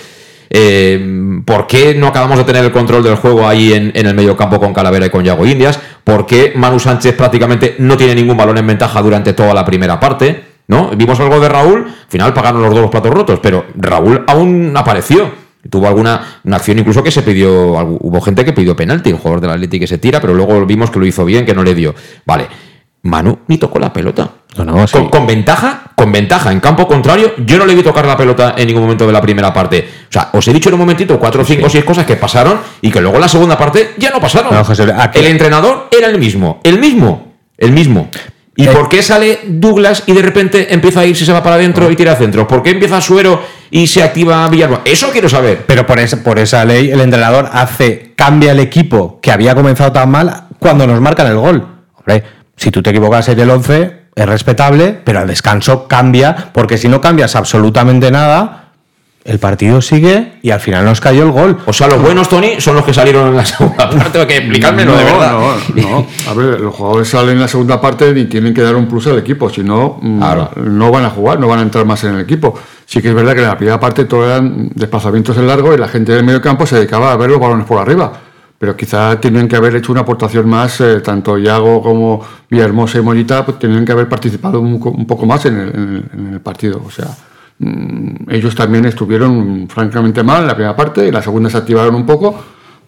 Speaker 1: Eh, ¿Por qué no acabamos de tener el control del juego ahí en, en el medio campo con Calavera y con Yago Indias? ¿Por qué Manu Sánchez prácticamente no tiene ningún balón en ventaja durante toda la primera parte? ¿No? Vimos algo de Raúl, al final pagaron los dos los platos rotos, pero Raúl aún apareció. Tuvo alguna una acción incluso que se pidió, hubo gente que pidió penalti, el jugador del Atleti que se tira, pero luego vimos que lo hizo bien, que no le dio. Vale, Manu ni tocó la pelota.
Speaker 2: No, no, sí.
Speaker 1: con, con ventaja, con ventaja en campo contrario, yo no le vi tocar la pelota en ningún momento de la primera parte. O sea, os he dicho en un momentito cuatro, cinco, seis cosas que pasaron y que luego en la segunda parte ya no pasaron.
Speaker 2: No, José, aquí-
Speaker 1: El entrenador era el mismo, el mismo, el mismo. ¿Y por qué sale Douglas y de repente empieza a irse, se va para adentro y tira centro? ¿Por qué empieza Suero y se activa Villarmo? Eso quiero saber.
Speaker 2: Pero por esa, por esa ley, el entrenador hace, cambia el equipo que había comenzado tan mal cuando nos marcan el gol. Hombre, si tú te equivocas en el 11, es respetable, pero al descanso cambia, porque si no cambias absolutamente nada, el partido sigue y al final nos cayó el gol.
Speaker 1: O sea, los buenos, Tony, son los que salieron en la segunda parte. Tengo que explicármelo de verdad.
Speaker 3: No, no. A ver, los jugadores salen en la segunda parte y tienen que dar un plus al equipo, si no, mm,
Speaker 1: Claro.
Speaker 3: no van a jugar, no van a entrar más en el equipo. Sí que es verdad que en la primera parte todo eran desplazamientos en largo y la gente del medio campo se dedicaba a ver los balones por arriba. Pero quizá tenían que haber hecho una aportación más, eh, tanto Iago como Villahermosa y Mollita, pues tenían que haber participado un, un poco más en el, en el- partido. O sea, ellos también estuvieron francamente mal en la primera parte y la segunda se activaron un poco,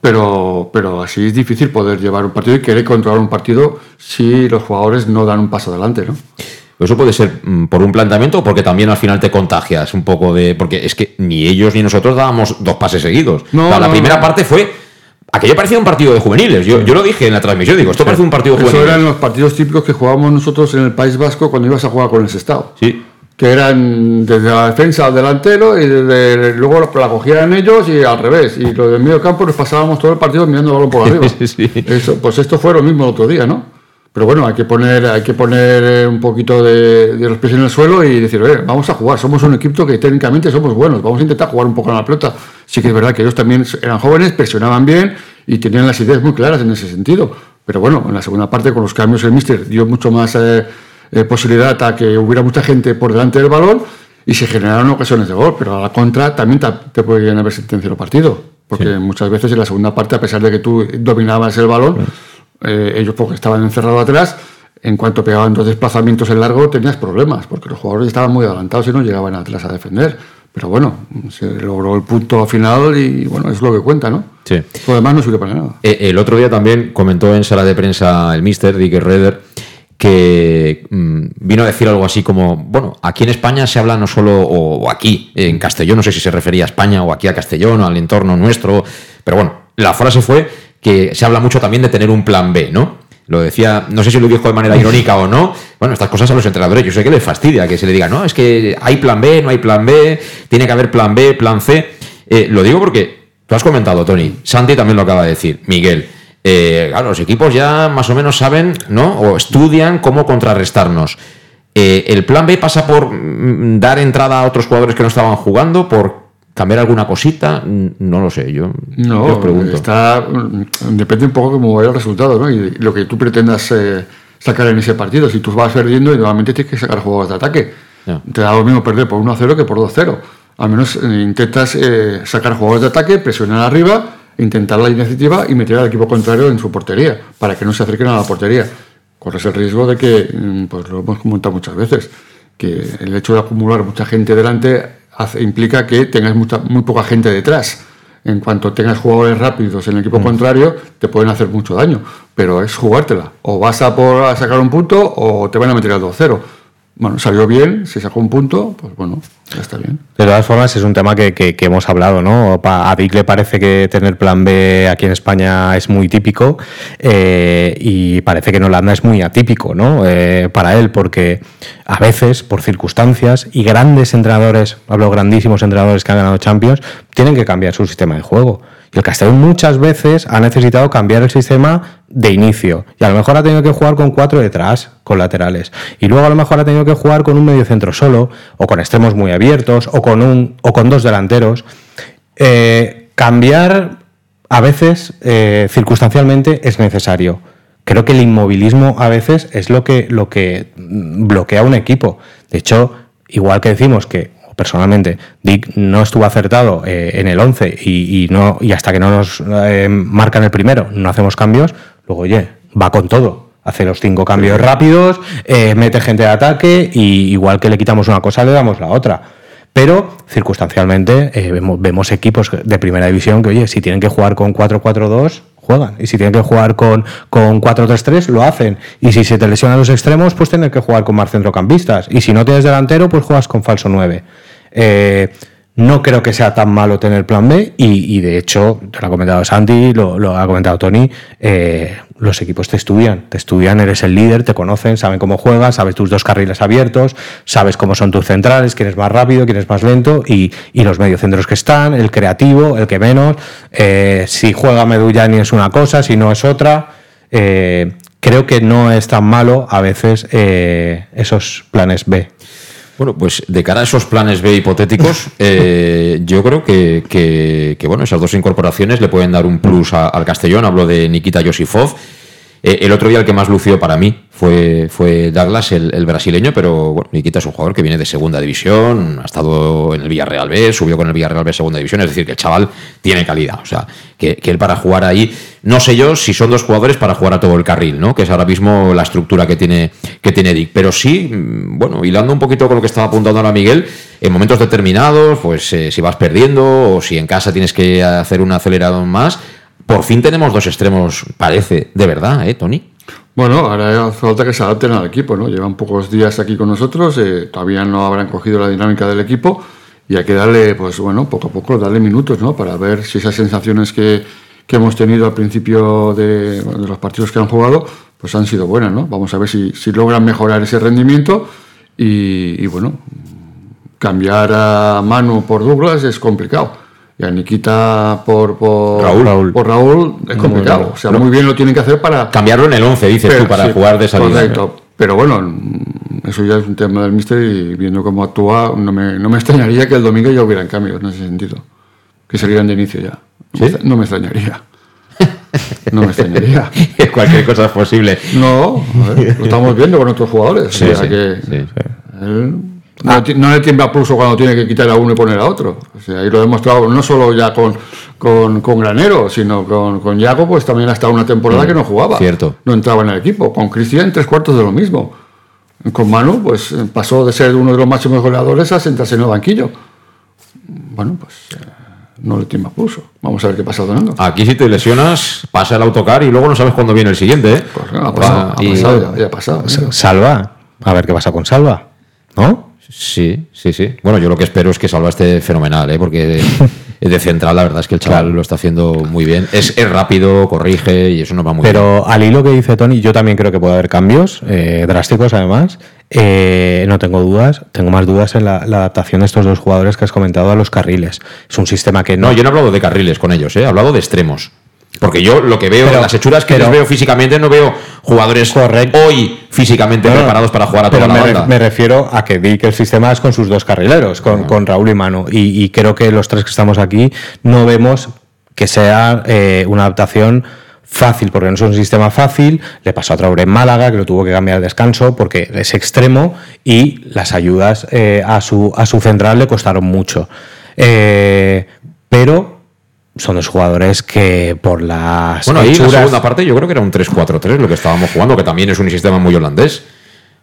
Speaker 3: pero, pero así es difícil poder llevar un partido y querer controlar un partido si los jugadores no dan un paso adelante, ¿no?
Speaker 1: Eso puede ser mm, por un planteamiento o porque también al final te contagias un poco de. Porque es que ni ellos ni nosotros dábamos dos pases seguidos.
Speaker 3: No,
Speaker 1: O sea, la
Speaker 3: no,
Speaker 1: primera
Speaker 3: no.
Speaker 1: parte fue. Aquello parecía un partido de juveniles. Yo, yo lo dije en la transmisión. Digo, esto parece un partido
Speaker 3: Eso
Speaker 1: juvenil.
Speaker 3: eran los partidos típicos que jugábamos nosotros en el País Vasco cuando ibas a jugar con el Sestao.
Speaker 1: Sí.
Speaker 3: Que eran desde la defensa al delantero y desde, luego la cogían ellos y al revés. Y lo del medio campo nos pasábamos todo el partido mirando el balón por arriba.
Speaker 1: Sí.
Speaker 3: Eso, pues esto fue lo mismo el otro día, ¿no? Pero bueno, hay que poner, hay que poner eh, un poquito de, los pies en el suelo y decir, oye, vamos a jugar, somos un equipo que técnicamente somos buenos, vamos a intentar jugar un poco en la pelota. Sí que es verdad que ellos también eran jóvenes, presionaban bien y tenían las ideas muy claras en ese sentido. Pero bueno, en la segunda parte con los cambios el Mister dio mucho más eh, eh, posibilidad a que hubiera mucha gente por delante del balón y se generaron ocasiones de gol, pero a la contra también te, podrían haber sentenciado el partido. Porque muchas veces en la segunda parte, a pesar de que tú dominabas el balón, eh, ellos porque estaban encerrados atrás, en cuanto pegaban dos desplazamientos en largo tenías problemas, porque los jugadores estaban muy adelantados y no llegaban atrás a defender. Pero bueno, se logró el punto final y bueno, es lo que cuenta, ¿no?
Speaker 1: Sí.
Speaker 3: Lo demás no sirve para nada.
Speaker 1: Eh, el otro día también comentó en sala de prensa el mister, Dick Redder, que mm, vino a decir algo así como, bueno, aquí en España se habla no solo, o, aquí, en Castellón, no sé si se refería a España o aquí a Castellón o al entorno nuestro, pero bueno, la frase fue que se habla mucho también de tener un plan B, ¿no? Lo decía, no sé si lo dijo de manera irónica o no. Bueno, estas cosas a los entrenadores, yo sé que les fastidia que se le diga, no, es que hay plan B, no hay plan B, tiene que haber plan B, plan C. Eh, lo digo porque tú has comentado, Tony, Santi también lo acaba de decir, Miguel. Eh, claro, los equipos ya más o menos saben, ¿no? O estudian cómo contrarrestarnos. Eh, ¿El plan B pasa por mm, dar entrada a otros jugadores que no estaban jugando? ¿Por cambiar alguna cosita, no lo sé, yo,
Speaker 3: no, pregunto. Está, mm, depende un poco cómo vaya el resultado, ¿no? Y lo que tú pretendas eh, sacar en ese partido. Si tú vas perdiendo, nuevamente tienes que sacar jugadores de ataque. Te da lo mismo perder por 1-0 que por 2-0. Al menos eh, intentas sacar jugadores de ataque, presionar arriba, intentar la iniciativa y meter al equipo contrario en su portería, para que no se acerquen a la portería. Corres el riesgo de que, mm, pues lo hemos comentado muchas veces, que el hecho de acumular mucha gente delante implica que tengas mucha, muy poca gente detrás. En cuanto tengas jugadores rápidos en el equipo mm. contrario, te pueden hacer mucho daño. Pero es jugártela. O vas a, por, a sacar un punto o te van a meter al 2-0 bueno, salió bien, se sacó un punto, pues bueno, ya está bien.
Speaker 2: De todas formas, es un tema que, que, hemos hablado, ¿no? A Vic le parece que tener plan B aquí en España es muy típico eh, y parece que en Holanda es muy atípico, ¿no? Eh, para él, porque a veces, por circunstancias, y grandes entrenadores, hablo grandísimos entrenadores que han ganado Champions, tienen que cambiar su sistema de juego. El Castellón muchas veces ha necesitado cambiar el sistema de inicio. Y a lo mejor ha tenido que jugar con cuatro detrás, con laterales. Y luego a lo mejor ha tenido que jugar con un medio centro solo, o con extremos muy abiertos, o con, un, o con dos delanteros. Eh, cambiar a veces, eh, circunstancialmente, es necesario. Creo que el inmovilismo a veces es lo que, lo que bloquea un equipo. De hecho, igual que decimos que personalmente, Dick no estuvo acertado eh, en el 11 y, no, y hasta que no nos eh, marcan el primero no hacemos cambios, luego, oye, va con todo. Hace los cinco cambios rápidos, eh, mete gente de ataque y igual que le quitamos una cosa, le damos la otra. Pero circunstancialmente vemos, vemos, equipos de primera división que, oye, si tienen que jugar con 4-4-2, juegan. Y si tienen que jugar con, con 4-3-3, lo hacen. Y si se te lesionan los extremos, pues tienen que jugar con más centrocampistas. Y si no tienes delantero, pues juegas con falso 9. Eh, no creo que sea tan malo tener plan B y, de hecho, te lo ha comentado Santi, lo, ha comentado Tony, eh, los equipos te estudian, te estudian, eres el líder, te conocen, saben cómo juegas, sabes tus dos carriles abiertos, sabes cómo son tus centrales, quién es más rápido, quién es más lento y, los mediocentros que están, el creativo, el que menos, eh, si juega Medullani es una cosa, si no es otra. creo que no es tan malo a veces esos planes B.
Speaker 1: Bueno, pues de cara a esos planes B hipotéticos, eh, yo creo que, bueno, esas dos incorporaciones le pueden dar un plus al Castellón. Hablo de Nikita Yosifov. Eh, el otro día el que más lució para mí fue, fue Douglas, el, brasileño, pero bueno, Nikita es un jugador que viene de segunda división, ha estado en el Villarreal B, subió con el Villarreal B segunda división, es decir, que el chaval tiene calidad. O sea, que, él para jugar ahí, no sé yo si son dos jugadores para jugar a todo el carril, ¿no? Que es ahora mismo la estructura que tiene, que tiene Dick. Pero sí, mm, bueno, hilando un poquito con lo que estaba apuntando ahora Miguel, en momentos determinados, pues eh, si vas perdiendo o si en casa tienes que hacer un acelerado más, por fin tenemos dos extremos, parece, de verdad, ¿eh, Tony?
Speaker 3: Bueno, ahora hace falta que se adapten al equipo, ¿no? Llevan pocos días aquí con nosotros, eh, todavía no habrán cogido la dinámica del equipo y hay que darle, pues bueno, poco a poco, darle minutos, ¿no? Para ver si esas sensaciones que, que hemos tenido al principio de, los partidos que han jugado, pues han sido buenas, ¿no? Vamos a ver si, si logran mejorar ese rendimiento y, bueno, cambiar a Manu por Douglas es complicado. Y a Nikita por, por
Speaker 1: Raúl.
Speaker 3: por Raúl es complicado. O sea, muy bien lo tienen que hacer para.
Speaker 1: Cambiarlo en el 11, dices tú, para jugar de salida.
Speaker 3: Correcto. Pero bueno, eso ya es un tema del mister y viendo cómo actúa, no me, no me extrañaría que el domingo ya hubieran cambios en ese sentido. Que salieran de inicio ya. No me extrañaría. No me extrañaría.
Speaker 1: Cualquier cosa es posible.
Speaker 3: No, lo estamos viendo con otros jugadores. o sea que él no, le tiembla pulso cuando tiene que quitar a uno y poner a otro. O sea, y lo he demostrado no solo ya con, con, con Granero, sino con, con Yago, pues también hasta una temporada que no jugaba.
Speaker 1: Cierto.
Speaker 3: No entraba en el equipo. Con Cristian, tres cuartos de lo mismo. Con Manu, pues pasó de ser uno de los máximos goleadores a sentarse en el banquillo. Bueno, pues eh, no le tiembla pulso. Vamos a ver qué pasa donando.
Speaker 1: Aquí si te lesionas, pasa el autocar y luego no sabes cuándo viene el siguiente. ¿eh?
Speaker 3: Pues, ha pasado, ha pasado, ya, ha pasado.
Speaker 2: Salva. A ver qué pasa con Salva. ¿No?
Speaker 1: Sí, sí, sí. Bueno, yo lo que espero es que Salva esté fenomenal, ¿eh? porque de, central la verdad es que el chaval lo está haciendo muy bien. Es, rápido, corrige y eso nos va muy
Speaker 2: bien.
Speaker 1: Pero
Speaker 2: al hilo que dice Tony, yo también creo que puede haber cambios eh, drásticos además. Eh, no tengo dudas, tengo más dudas en la, adaptación de estos dos jugadores que has comentado a los carriles. Es un sistema que
Speaker 1: no... No, yo no he hablado de carriles con ellos, ¿eh? he hablado de extremos. Porque yo lo que veo, en las hechuras que les veo físicamente, no veo jugadores hoy físicamente preparados para jugar a toda la
Speaker 2: me,
Speaker 1: banda.
Speaker 2: me refiero a que vi que el sistema es con sus dos carrileros, con, con Raúl y Manu. Y, creo que los tres que estamos aquí no vemos que sea eh, una adaptación fácil, porque no es un sistema fácil. Le pasó a Traoré en Málaga, que lo tuvo que cambiar al descanso, porque es extremo y las ayudas eh, a, su, a su central le costaron mucho. Eh, pero son dos jugadores que por las
Speaker 1: bueno ahí la segunda parte yo creo que era un 3-4-3 lo que estábamos jugando que también es un sistema muy holandés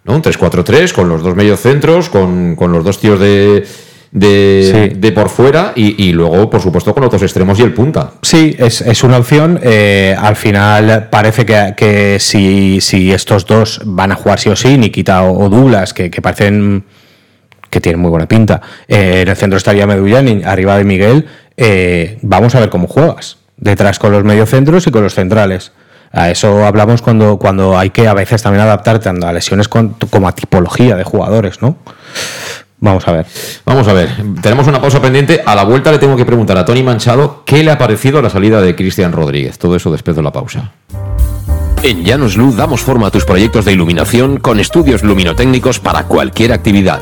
Speaker 1: ¿no? un 3-4-3 con los dos mediocentros con, con los dos tíos de de, por fuera y, luego, por supuesto, con otros extremos y el punta.
Speaker 2: Sí, es, una opción. Eh, al final parece que, que si, si, estos dos van a jugar sí o sí, Nikita o, o Douglas, que, que, parecen que tienen muy buena pinta. Eh, en el centro estaría Medullán, arriba de Miguel. Eh, vamos a ver cómo juegas. Detrás con los mediocentros y con los centrales. A eso hablamos cuando, cuando hay que a veces también adaptarte a lesiones como a tipología de jugadores, ¿no? Vamos a ver.
Speaker 1: Vamos a ver. Tenemos una pausa pendiente. A la vuelta le tengo que preguntar a Tony Manchado qué le ha parecido la salida de Cristian Rodríguez. Todo eso después de la pausa.
Speaker 4: En Llanos Luz damos forma a tus proyectos de iluminación con estudios luminotécnicos para cualquier actividad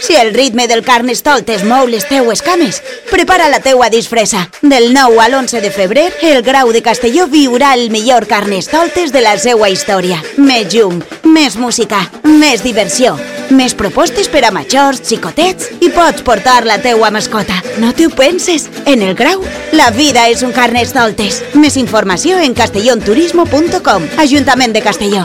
Speaker 5: Si el ritme del carnestoltes mou les teues cames, prepara la teua disfressa. Del 9 al 11 de febrer, el Grau de Castelló viurà el millor carnestoltes de la seua història. Més llum, més música, més diversió, més propostes per a majors, xicotets i pots portar la teua mascota. No t'ho penses? En el Grau, la vida és un carnestoltes. Més informació en castellonturismo.com. Ajuntament de Castelló.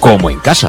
Speaker 4: como en casa.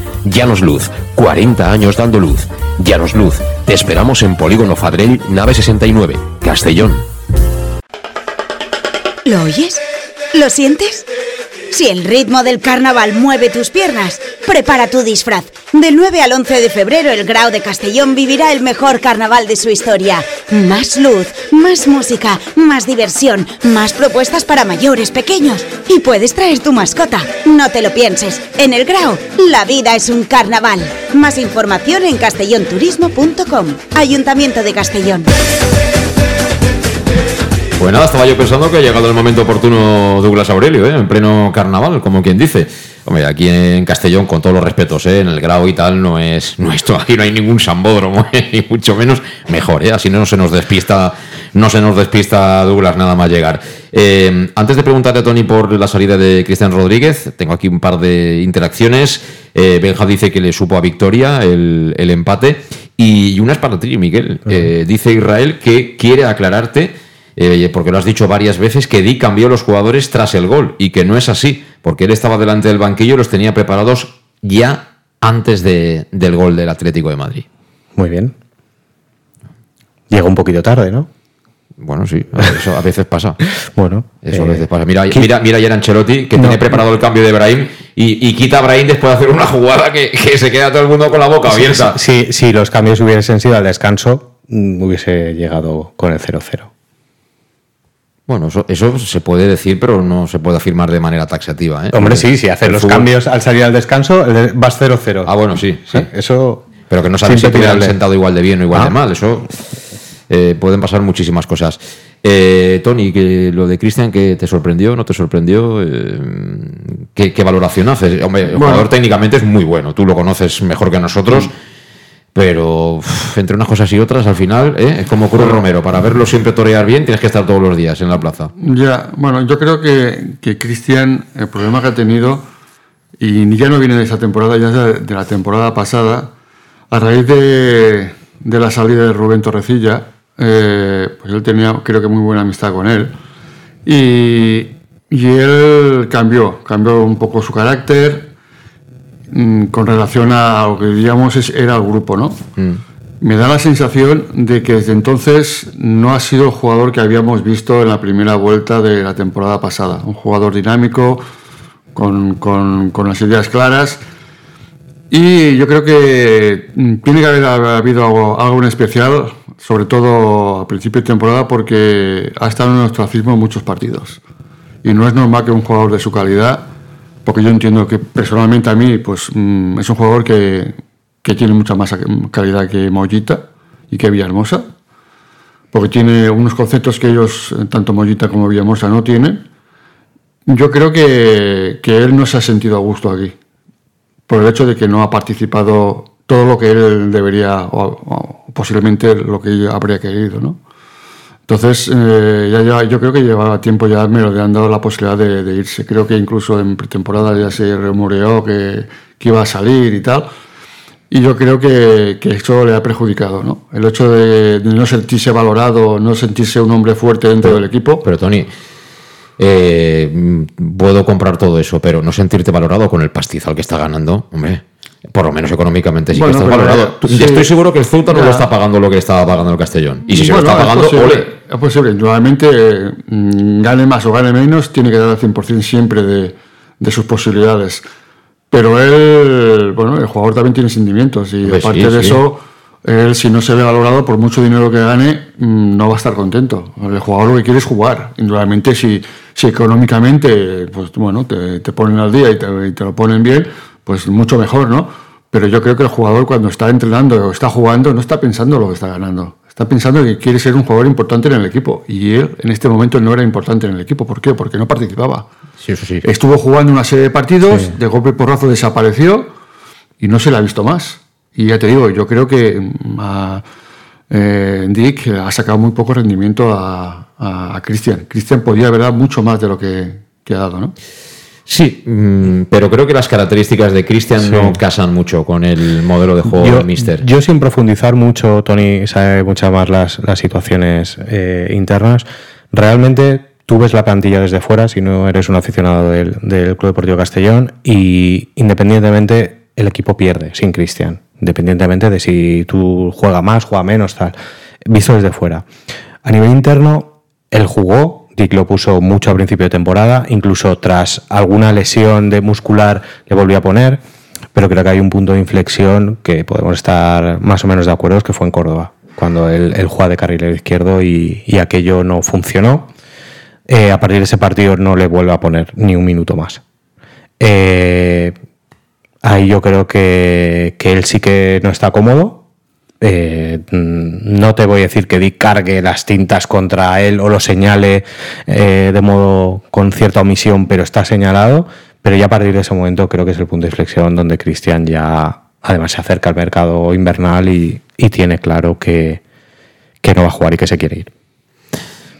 Speaker 4: Llanos Luz, 40 años dando luz. Llanos Luz, te esperamos en Polígono Fadrell, nave 69, Castellón.
Speaker 5: ¿Lo oyes? ¿Lo sientes? Si el ritmo del carnaval mueve tus piernas, prepara tu disfraz. Del 9 al 11 de febrero, el Grau de Castellón vivirá el mejor carnaval de su historia. Más luz, más música, más diversión, más propuestas para mayores, pequeños. Y puedes traer tu mascota. No te lo pienses. En el Grau, la vida es un carnaval. Más información en castellonturismo.com. Ayuntamiento de Castellón.
Speaker 1: Pues nada, estaba yo pensando que ha llegado el momento oportuno Douglas Aurelio, ¿eh? en pleno carnaval, como quien dice. Hombre, aquí en Castellón, con todos los respetos, ¿eh? en el grado y tal, no es, no esto, aquí no hay ningún sambódromo, ¿eh? ni mucho menos mejor, ¿eh? así no se nos despista, no se nos despista Douglas nada más llegar. Eh, antes de preguntarle a Tony por la salida de Cristian Rodríguez, tengo aquí un par de interacciones. Benja dice que le supo a Victoria el, el empate. Y una es para ti, Miguel. Dice Israel que quiere aclararte eh, porque lo has dicho varias veces, que Di cambió los jugadores tras el gol y que no es así, porque él estaba delante del banquillo y los tenía preparados ya antes de, del gol del Atlético de Madrid.
Speaker 2: Muy bien. Llegó un poquito tarde, ¿no?
Speaker 1: Bueno, sí, eso a veces pasa.
Speaker 2: bueno,
Speaker 1: eso a
Speaker 2: eh,
Speaker 1: veces pasa. Mira, mira, mira ayer Ancelotti, que
Speaker 2: No.
Speaker 1: tiene preparado el cambio de Brahim y, y quita a Brahim después de hacer una jugada que, que se queda todo el mundo con la boca abierta.
Speaker 2: Si, si- si los cambios hubiesen sido al descanso, mm, hubiese llegado con el 0-0.
Speaker 1: Bueno, eso, eso se puede decir, pero no se puede afirmar de manera taxativa. ¿eh?
Speaker 2: Hombre, sí, si haces
Speaker 1: el
Speaker 2: los
Speaker 1: fútbol-
Speaker 2: cambios al salir al descanso, vas 0-0.
Speaker 1: Ah, bueno, sí, sí.
Speaker 2: Eso.
Speaker 1: Pero que no sabes si te hubieran sentado igual de bien o igual
Speaker 2: Ah.
Speaker 1: de mal. Eso eh, pueden pasar muchísimas cosas. Eh, Tony, que lo de Cristian, que te sorprendió, no te sorprendió, Eh, ¿qué, qué valoración haces? Hombre, el
Speaker 3: Bueno.
Speaker 1: jugador técnicamente es muy bueno, tú lo conoces mejor que nosotros. Pero entre unas cosas y otras, al final, ¿eh? es como Cruz Romero. Para verlo siempre torear bien, tienes que estar todos los días en la plaza.
Speaker 3: Ya, bueno, yo creo que, que Cristian, el problema que ha tenido, y ya no viene de esa temporada, ya es de, de la temporada pasada, a raíz de, de la salida de Rubén Torrecilla, eh, pues él tenía, creo que muy buena amistad con él. Y, y él cambió, cambió un poco su carácter mm, con relación a lo que diríamos era el grupo, ¿no?
Speaker 1: Mm.
Speaker 3: Me da la sensación de que desde entonces no ha sido el jugador que habíamos visto en la primera vuelta de la temporada pasada. Un jugador dinámico, con, con, con las ideas claras. Y yo creo que mm, tiene que haber habido algo, algo en especial, sobre todo a principio de temporada, porque ha estado en el ostracismo en muchos partidos. Y no es normal que un jugador de su calidad, porque yo entiendo que personalmente a mí pues, mm, es un jugador que, que tiene mucha más calidad que Mollita y que Villahermosa, porque tiene unos conceptos que ellos, tanto Mollita como Villahermosa, no tienen. Yo creo que, que él no se ha sentido a gusto aquí, por el hecho de que no ha participado todo lo que él debería, o, o posiblemente lo que habría querido, ¿no? Entonces, eh, ya, ya, yo creo que llevaba tiempo ya me le han dado la posibilidad de, de, irse. Creo que incluso en pretemporada ya se rumoreó que, que, iba a salir y tal. Y yo creo que, que eso le ha perjudicado, ¿no? El hecho de, de, no sentirse valorado, no sentirse un hombre fuerte dentro
Speaker 1: pero,
Speaker 3: del equipo.
Speaker 1: Pero, Tony, eh, puedo comprar todo eso, pero no sentirte valorado con el pastizal que está ganando, hombre. Por lo menos económicamente sí bueno, que está valorado. Sí, estoy seguro que el Ceuta no lo está pagando lo que estaba pagando el Castellón. Y si se bueno, lo está pagando,
Speaker 3: es posible,
Speaker 1: ole.
Speaker 3: Es posible. Normalmente, mmm, gane más o gane menos, tiene que dar el 100% siempre de, de, sus posibilidades. Pero él, bueno, el jugador también tiene sentimientos. Y pues aparte sí, de sí. eso, él, si no se ve valorado por mucho dinero que gane, mmm, no va a estar contento. El jugador lo que quiere es jugar. Indudablemente, si, si económicamente, pues bueno, te, te ponen al día y te, y te lo ponen bien pues mucho mejor, ¿no? Pero yo creo que el jugador cuando está entrenando o está jugando no está pensando lo que está ganando. Está pensando que quiere ser un jugador importante en el equipo. Y él en este momento no era importante en el equipo. ¿Por qué? Porque no participaba.
Speaker 1: Sí, eso sí.
Speaker 3: Estuvo jugando una serie de partidos, sí. de golpe y porrazo desapareció y no se le ha visto más. Y ya te digo, yo creo que uh, eh, Dick ha sacado muy poco rendimiento a, a, a Cristian. Cristian podía haber dado mucho más de lo que, que ha dado, ¿no?
Speaker 1: Sí, mmm, pero creo que las características de Cristian sí. no casan mucho con el modelo de juego del Mister.
Speaker 2: Yo sin profundizar mucho, Tony sabe muchas más las, las situaciones eh, internas. Realmente tú ves la plantilla desde fuera, si no eres un aficionado del, del Club Deportivo Castellón, y independientemente el equipo pierde sin Cristian, independientemente de si tú juega más, juega menos, tal, visto desde fuera. A nivel interno, él jugó, Dick lo puso mucho a principio de temporada, incluso tras alguna lesión de muscular le volvió a poner, pero creo que hay un punto de inflexión que podemos estar más o menos de acuerdo, que fue en Córdoba, cuando él, él juega de carrilero izquierdo y, y aquello no funcionó. Eh, a partir de ese partido no le vuelve a poner ni un minuto más. Eh, ahí yo creo que, que él sí que no está cómodo, eh, no te voy a decir que Dick cargue las tintas contra él o lo señale eh, de modo con cierta omisión, pero está señalado. Pero ya a partir de ese momento creo que es el punto de inflexión donde Cristian ya además se acerca al mercado invernal y, y tiene claro que, que, no va a jugar y que se quiere ir.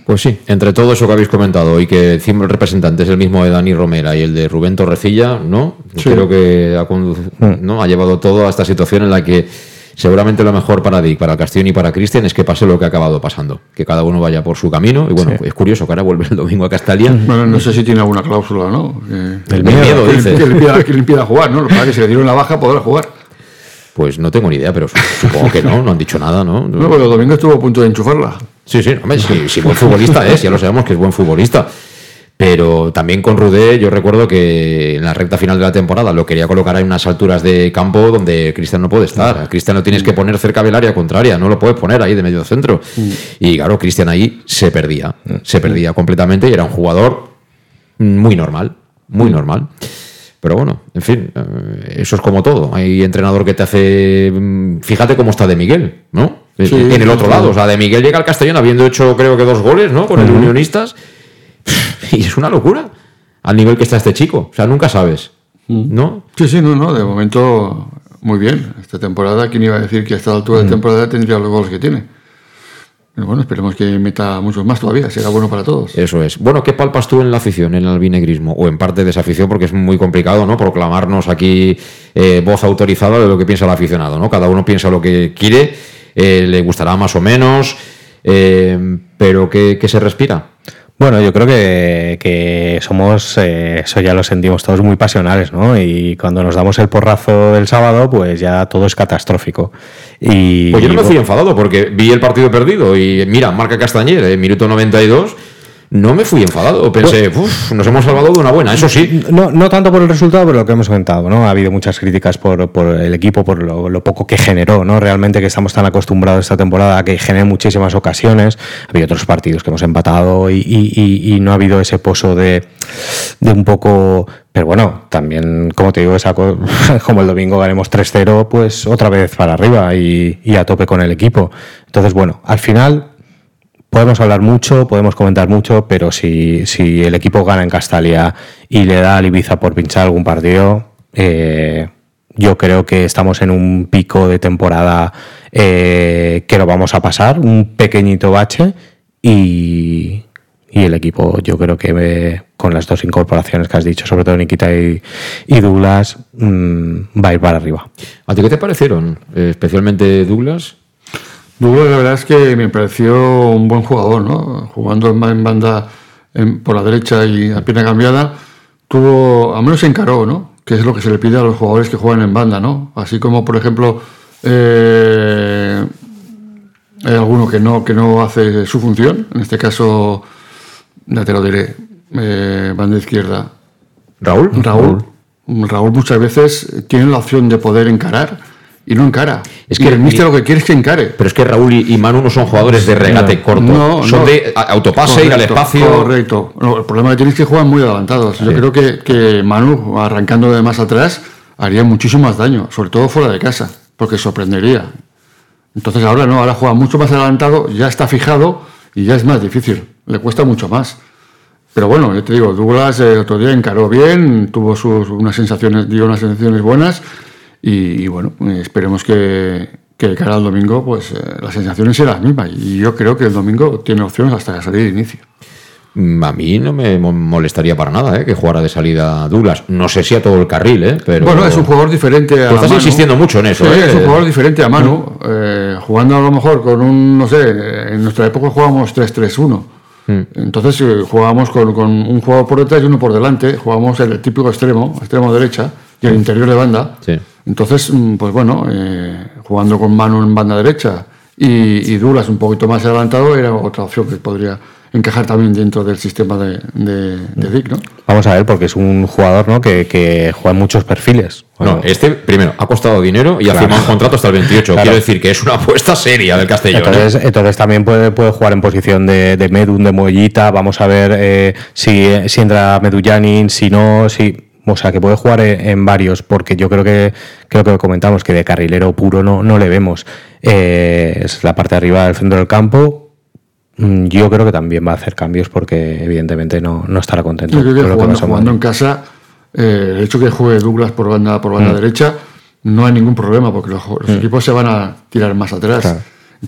Speaker 1: Pues sí, entre todo eso que habéis comentado y que el representante es el mismo de Dani Romera y el de Rubén Torrecilla, ¿no? Sí. Creo que ha, mm. ¿no? ha llevado todo a esta situación en la que seguramente lo mejor para Dick, para Castellón y para Cristian es que pase lo que ha acabado pasando, que cada uno vaya por su camino. Y bueno, sí. es curioso que ahora vuelve el domingo a Castalia.
Speaker 3: Bueno, no sé si tiene alguna cláusula, ¿no?
Speaker 1: El miedo, miedo
Speaker 3: que,
Speaker 1: dice.
Speaker 3: Que le, impida, que le impida jugar, ¿no? Para que se le dieron la baja podrá jugar.
Speaker 1: Pues no tengo ni idea, pero supongo que no, no han dicho nada, ¿no?
Speaker 3: No, pero el domingo estuvo a punto de enchufarla.
Speaker 1: Sí, sí, hombre, sí, sí, buen futbolista es, ya lo sabemos que es buen futbolista. Pero también con Rudé, yo recuerdo que en la recta final de la temporada lo quería colocar en unas alturas de campo donde Cristian no puede estar. A Cristian lo tienes que poner cerca del área contraria, no lo puedes poner ahí de medio centro. Y claro, Cristian ahí se perdía, se perdía completamente y era un jugador muy normal, muy normal. Pero bueno, en fin, eh, eso es como todo. Hay entrenador que te hace. Fíjate cómo está de Miguel, ¿no? Sí, en el otro lado. O sea, de Miguel llega al Castellón habiendo hecho, creo que dos goles, ¿no? Con uh -huh. el Unionistas. Y es una locura al nivel que está este chico. O sea, nunca sabes. ¿No?
Speaker 3: Sí, sí, no, no. De momento, muy bien. Esta temporada, ¿quién iba a decir que a esta altura de temporada tendría los goles que tiene? Pero bueno, esperemos que meta muchos más todavía, será bueno para todos.
Speaker 1: Eso es. Bueno, ¿qué palpas tú en la afición, en el albinegrismo? O en parte de esa afición, porque es muy complicado, ¿no? Proclamarnos aquí eh, voz autorizada de lo que piensa el aficionado, ¿no? Cada uno piensa lo que quiere, eh, le gustará más o menos. Eh, pero ¿qué, se respira?
Speaker 2: Bueno, yo creo que, somos, eh, eso ya lo sentimos todos muy pasionales, ¿no? Y cuando nos damos el porrazo del sábado, pues ya todo es catastrófico. Y,
Speaker 1: pues yo no me fui enfadado porque vi el partido perdido y mira, marca Castañer, en minuto 92 no me fui enfadado. Pensé, uff, nos hemos salvado de una buena, eso sí.
Speaker 2: No, no tanto por el resultado, pero lo que hemos comentado, ¿no? Ha habido muchas críticas por, el equipo, por lo, poco que generó, ¿no? Realmente que estamos tan acostumbrados esta temporada a que genere muchísimas ocasiones. Ha habido otros partidos que hemos empatado y, no ha habido ese pozo de, un poco. Pero bueno, también, como te digo, esa, como el domingo ganemos 3-0, pues otra vez para arriba y, y a tope con el equipo. Entonces, bueno, al final podemos hablar mucho, podemos comentar mucho, pero si, si el equipo gana en Castalia y le da al Ibiza por pinchar algún partido, eh, yo creo que estamos en un pico de temporada eh, que lo vamos a pasar, un pequeñito bache y, el equipo yo creo que con las dos incorporaciones que has dicho, sobre todo Nikita y, Douglas, mm, va a ir para arriba.
Speaker 1: ¿A ti qué te parecieron? Eh, especialmente Douglas.
Speaker 3: Douglas, la verdad es que me pareció un buen jugador, ¿no? Jugando en banda por la derecha y a pierna cambiada, tuvo, al menos se encaró, ¿no? Que es lo que se le pide a los jugadores que juegan en banda, ¿no? Así como, por ejemplo, eh, hay alguno que no, que no hace su función, en este caso, ya te lo diré, eh, banda izquierda.
Speaker 1: Raúl.
Speaker 3: Raúl. Raúl muchas veces tiene la opción de poder encarar y no encara. Es que el míster lo que quiere es que encare.
Speaker 1: Pero es que Raúl y, Manu no son jugadores de regate corto, no, son de autopase, ir al espacio.
Speaker 3: Correcto. el problema que tienes es que juegan muy adelantados. Yo creo que, que, Manu, arrancando de más atrás, haría muchísimo más daño, sobre todo fuera de casa, porque sorprendería. Entonces ahora no, ahora juega mucho más adelantado, ya está fijado y ya es más difícil, le cuesta mucho más. Pero bueno, yo te digo, Douglas el otro día encaró bien, tuvo sus, unas sensaciones, dio unas sensaciones buenas y, bueno, esperemos que, que cara al domingo pues eh, las sensaciones serán las mismas. Y yo creo que el domingo tiene opciones hasta salir de inicio.
Speaker 1: Mm, a mí no me molestaría para nada ¿eh? que jugara de salida Douglas. No sé si a todo el carril, ¿eh? pero.
Speaker 3: Bueno, es un jugador diferente a.
Speaker 1: Tú estás insistiendo mucho en eso.
Speaker 3: Sí, ¿eh? es un jugador diferente a Manu. Eh, jugando a lo mejor con un. No sé, en nuestra época jugábamos 3-3-1. Mm. Entonces jugábamos con, con, un jugador por detrás y uno por delante. Jugábamos el típico extremo, extremo derecha y el interior de banda. Sí. Entonces, mm, pues bueno, eh, jugando con Manu en banda derecha y, y, Dulas un poquito más adelantado era otra opción que podría encajar también dentro del sistema de, de, Dick, ¿no?
Speaker 2: Vamos a ver, porque es un jugador ¿no? que, que juega en muchos perfiles.
Speaker 1: no, este, primero, ha costado dinero y ha firmado un contrato hasta el 28. Quiero decir que es una apuesta seria del Castellón.
Speaker 2: Entonces, ¿eh? entonces también puede, puede jugar en posición de, de Medun, de Mollita. Vamos a ver eh, si, si entra Medullanin, si no, si o sea, que puede jugar en, varios, porque yo creo que creo que comentamos que de carrilero puro no, no le vemos. Eh, es la parte de arriba del centro del campo. Mm, yo creo que también va a hacer cambios porque evidentemente no, no estará contento.
Speaker 3: Yo creo que jugando, en casa, eh, el hecho que juegue Douglas por banda, por banda mm. derecha, no hay ningún problema porque los, mm. equipos se van a tirar más atrás.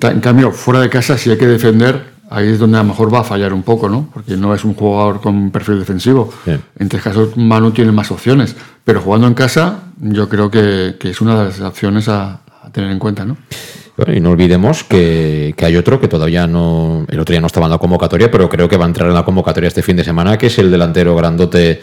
Speaker 3: En cambio, fuera de casa, si hay que defender, ahí es donde a lo mejor va a fallar un poco, ¿no? Porque no es un jugador con perfil defensivo. En este caso, Manu tiene más opciones. Pero jugando en casa, yo creo que, es una de las opciones a, tener en cuenta, ¿no?
Speaker 1: y no olvidemos que, que, hay otro que todavía no. El otro día no estaba en la convocatoria, pero creo que va a entrar en la convocatoria este fin de semana, que es el delantero grandote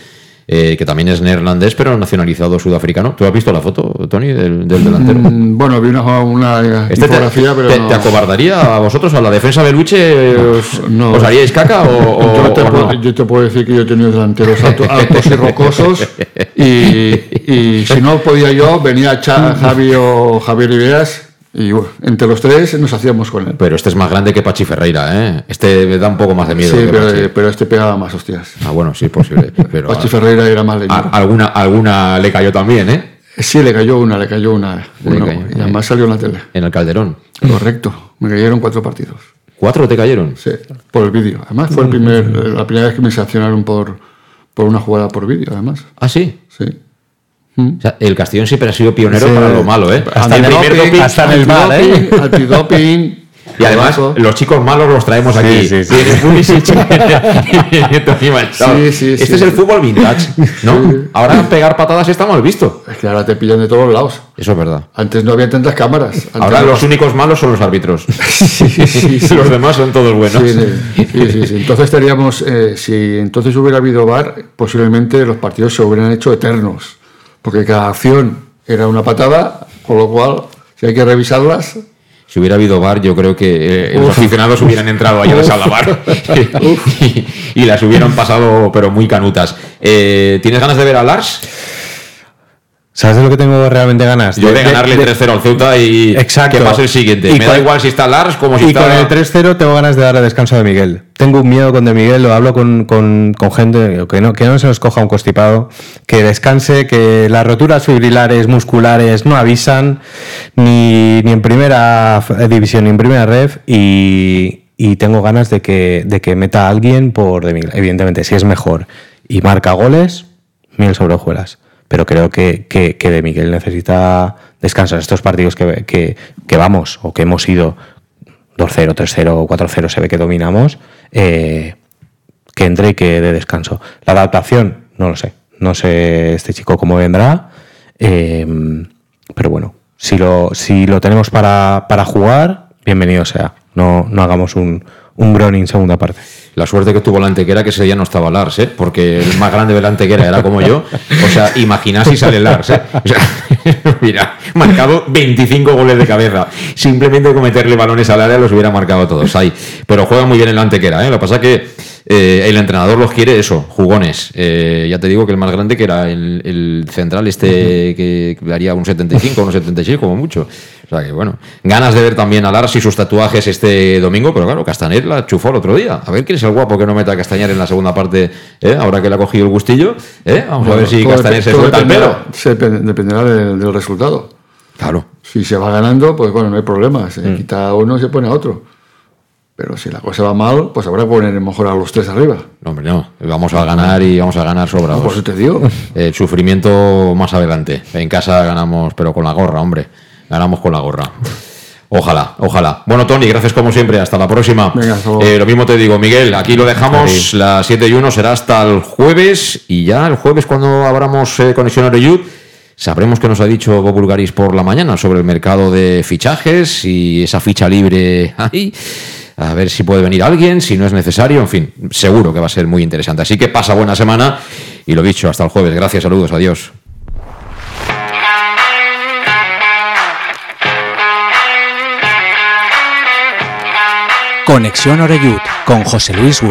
Speaker 1: eh, que también es neerlandés, pero nacionalizado sudafricano. ¿Tú has visto la foto, Tony, del, delantero?
Speaker 3: Mm, bueno, vi una, una
Speaker 1: este fotografía, pero. Te, acobardaría a vosotros, a la defensa de Luche? Os, no. ¿Os haríais caca o.?
Speaker 3: yo, te puedo, yo, te puedo, decir que yo he tenido delanteros altos, y rocosos. Y, si no podía yo, venía Javi o Javier Riveras y entre los tres nos hacíamos con él.
Speaker 1: Pero este es más grande que Pachi Ferreira, ¿eh? Este da un poco más de miedo.
Speaker 3: Sí, pero, este pegaba más hostias.
Speaker 1: Ah, bueno, sí, posible. Pero,
Speaker 3: Pachi Ferreira era más leñero.
Speaker 1: Alguna, alguna le cayó también, ¿eh?
Speaker 3: Sí, le cayó una, le cayó una. y además salió en la tele.
Speaker 1: En el Calderón.
Speaker 3: Correcto. Me cayeron cuatro partidos.
Speaker 1: ¿Cuatro te cayeron?
Speaker 3: Sí, por el vídeo. Además fue el primer, la primera vez que me sancionaron por, por una jugada por vídeo, además.
Speaker 1: ¿Ah, sí?
Speaker 3: Sí
Speaker 1: el Castellón siempre ha sido pionero para lo malo, ¿eh?
Speaker 2: Hasta, en el, primer doping,
Speaker 3: hasta en el mal, ¿eh? Antidoping.
Speaker 1: Y además, los chicos malos los traemos aquí. Sí, sí, sí. este es el fútbol vintage, ¿no? Ahora pegar patadas está mal visto.
Speaker 3: Es que ahora te pillan de todos lados.
Speaker 1: Eso es verdad.
Speaker 3: Antes no había tantas cámaras.
Speaker 1: ahora los únicos malos son los árbitros. los demás son todos buenos.
Speaker 3: Sí, sí, sí. Entonces teníamos, eh, si entonces hubiera habido VAR, posiblemente los partidos se hubieran hecho eternos. Porque cada acción era una patada, con lo cual, si hay que revisarlas,
Speaker 1: si hubiera habido bar, yo creo que eh, los aficionados hubieran entrado allá a la sala bar y, las hubieran pasado, pero muy canutas. Eh, ¿Tienes ganas de ver a Lars?
Speaker 2: ¿Sabes de lo que tengo realmente ganas?
Speaker 1: Yo de, ganarle 3-0 al Ceuta y
Speaker 2: Exacto.
Speaker 1: que pase el siguiente. Me da igual si está Lars como si está...
Speaker 2: Y con el 3-0 tengo ganas de darle descanso a Miguel. Tengo un miedo con De Miguel, lo hablo con, con, con, gente, que no, que no se nos coja un constipado, que descanse, que las roturas fibrilares musculares no avisan, ni, ni en primera división ni en primera ref, y, y tengo ganas de que, de que meta a alguien por De Miguel. Evidentemente, si es mejor y marca goles, mil sobre hojuelas pero creo que, que, de Miguel necesita descansar. Estos partidos que, que, vamos o que hemos ido 2-0, 3-0, 4-0, se ve que dominamos, eh, que entre y que dé descanso. La adaptación, no lo sé. No sé este chico cómo vendrá, eh, pero bueno, si lo, si lo tenemos para, para jugar, bienvenido sea. No, no hagamos un, un Groning segunda parte.
Speaker 1: La suerte que tuvo la Antequera que ese día no estaba Lars, ¿eh? porque el más grande de la Antequera era como yo. O sea, imaginad si sale Lars. ¿eh? mira, marcado 25 goles de cabeza. Simplemente con meterle balones al área los hubiera marcado todos ahí. Pero juega muy bien en la Antequera. ¿eh? Lo que pasa es que eh, el entrenador los quiere eso, jugones. Eh, ya te digo que el más grande que era el, central este que daría un 75, un 76 como mucho. O sea que bueno, ganas de ver también a Lars y sus tatuajes este domingo, pero claro, Castaner la chufó el otro día. A ver quién es el guapo que no meta a Castañer en la segunda parte, ¿eh? ahora que le ha cogido el gustillo. ¿eh? Vamos a ver si Castañer se suelta el pelo.
Speaker 3: dependerá del, resultado.
Speaker 1: Claro.
Speaker 3: Si se va ganando, pues bueno, no hay problema. Se mm. quita uno y se pone a otro. Pero si la cosa va mal, pues habrá que poner mejor a los tres arriba.
Speaker 1: No, hombre, no. Vamos a ganar y vamos a ganar sobrados.
Speaker 3: por eso te digo.
Speaker 1: El sufrimiento más adelante. En casa ganamos, pero con la gorra, hombre ganamos con la gorra. Ojalá, ojalá. Bueno, Tony, gracias como siempre. Hasta la próxima. Eh, lo mismo te digo, Miguel. Aquí lo dejamos. Las 7 y 1 será hasta el jueves. Y ya el jueves, cuando abramos eh, Conexión Oreyud, sabremos qué nos ha dicho Bob Bulgaris por la mañana sobre el mercado de fichajes y esa ficha libre ahí. A ver si puede venir alguien, si no es necesario. En fin, seguro que va a ser muy interesante. Así que pasa buena semana. Y lo dicho, hasta el jueves. Gracias, saludos, adiós.
Speaker 7: Conexión Oreyud con José Luis.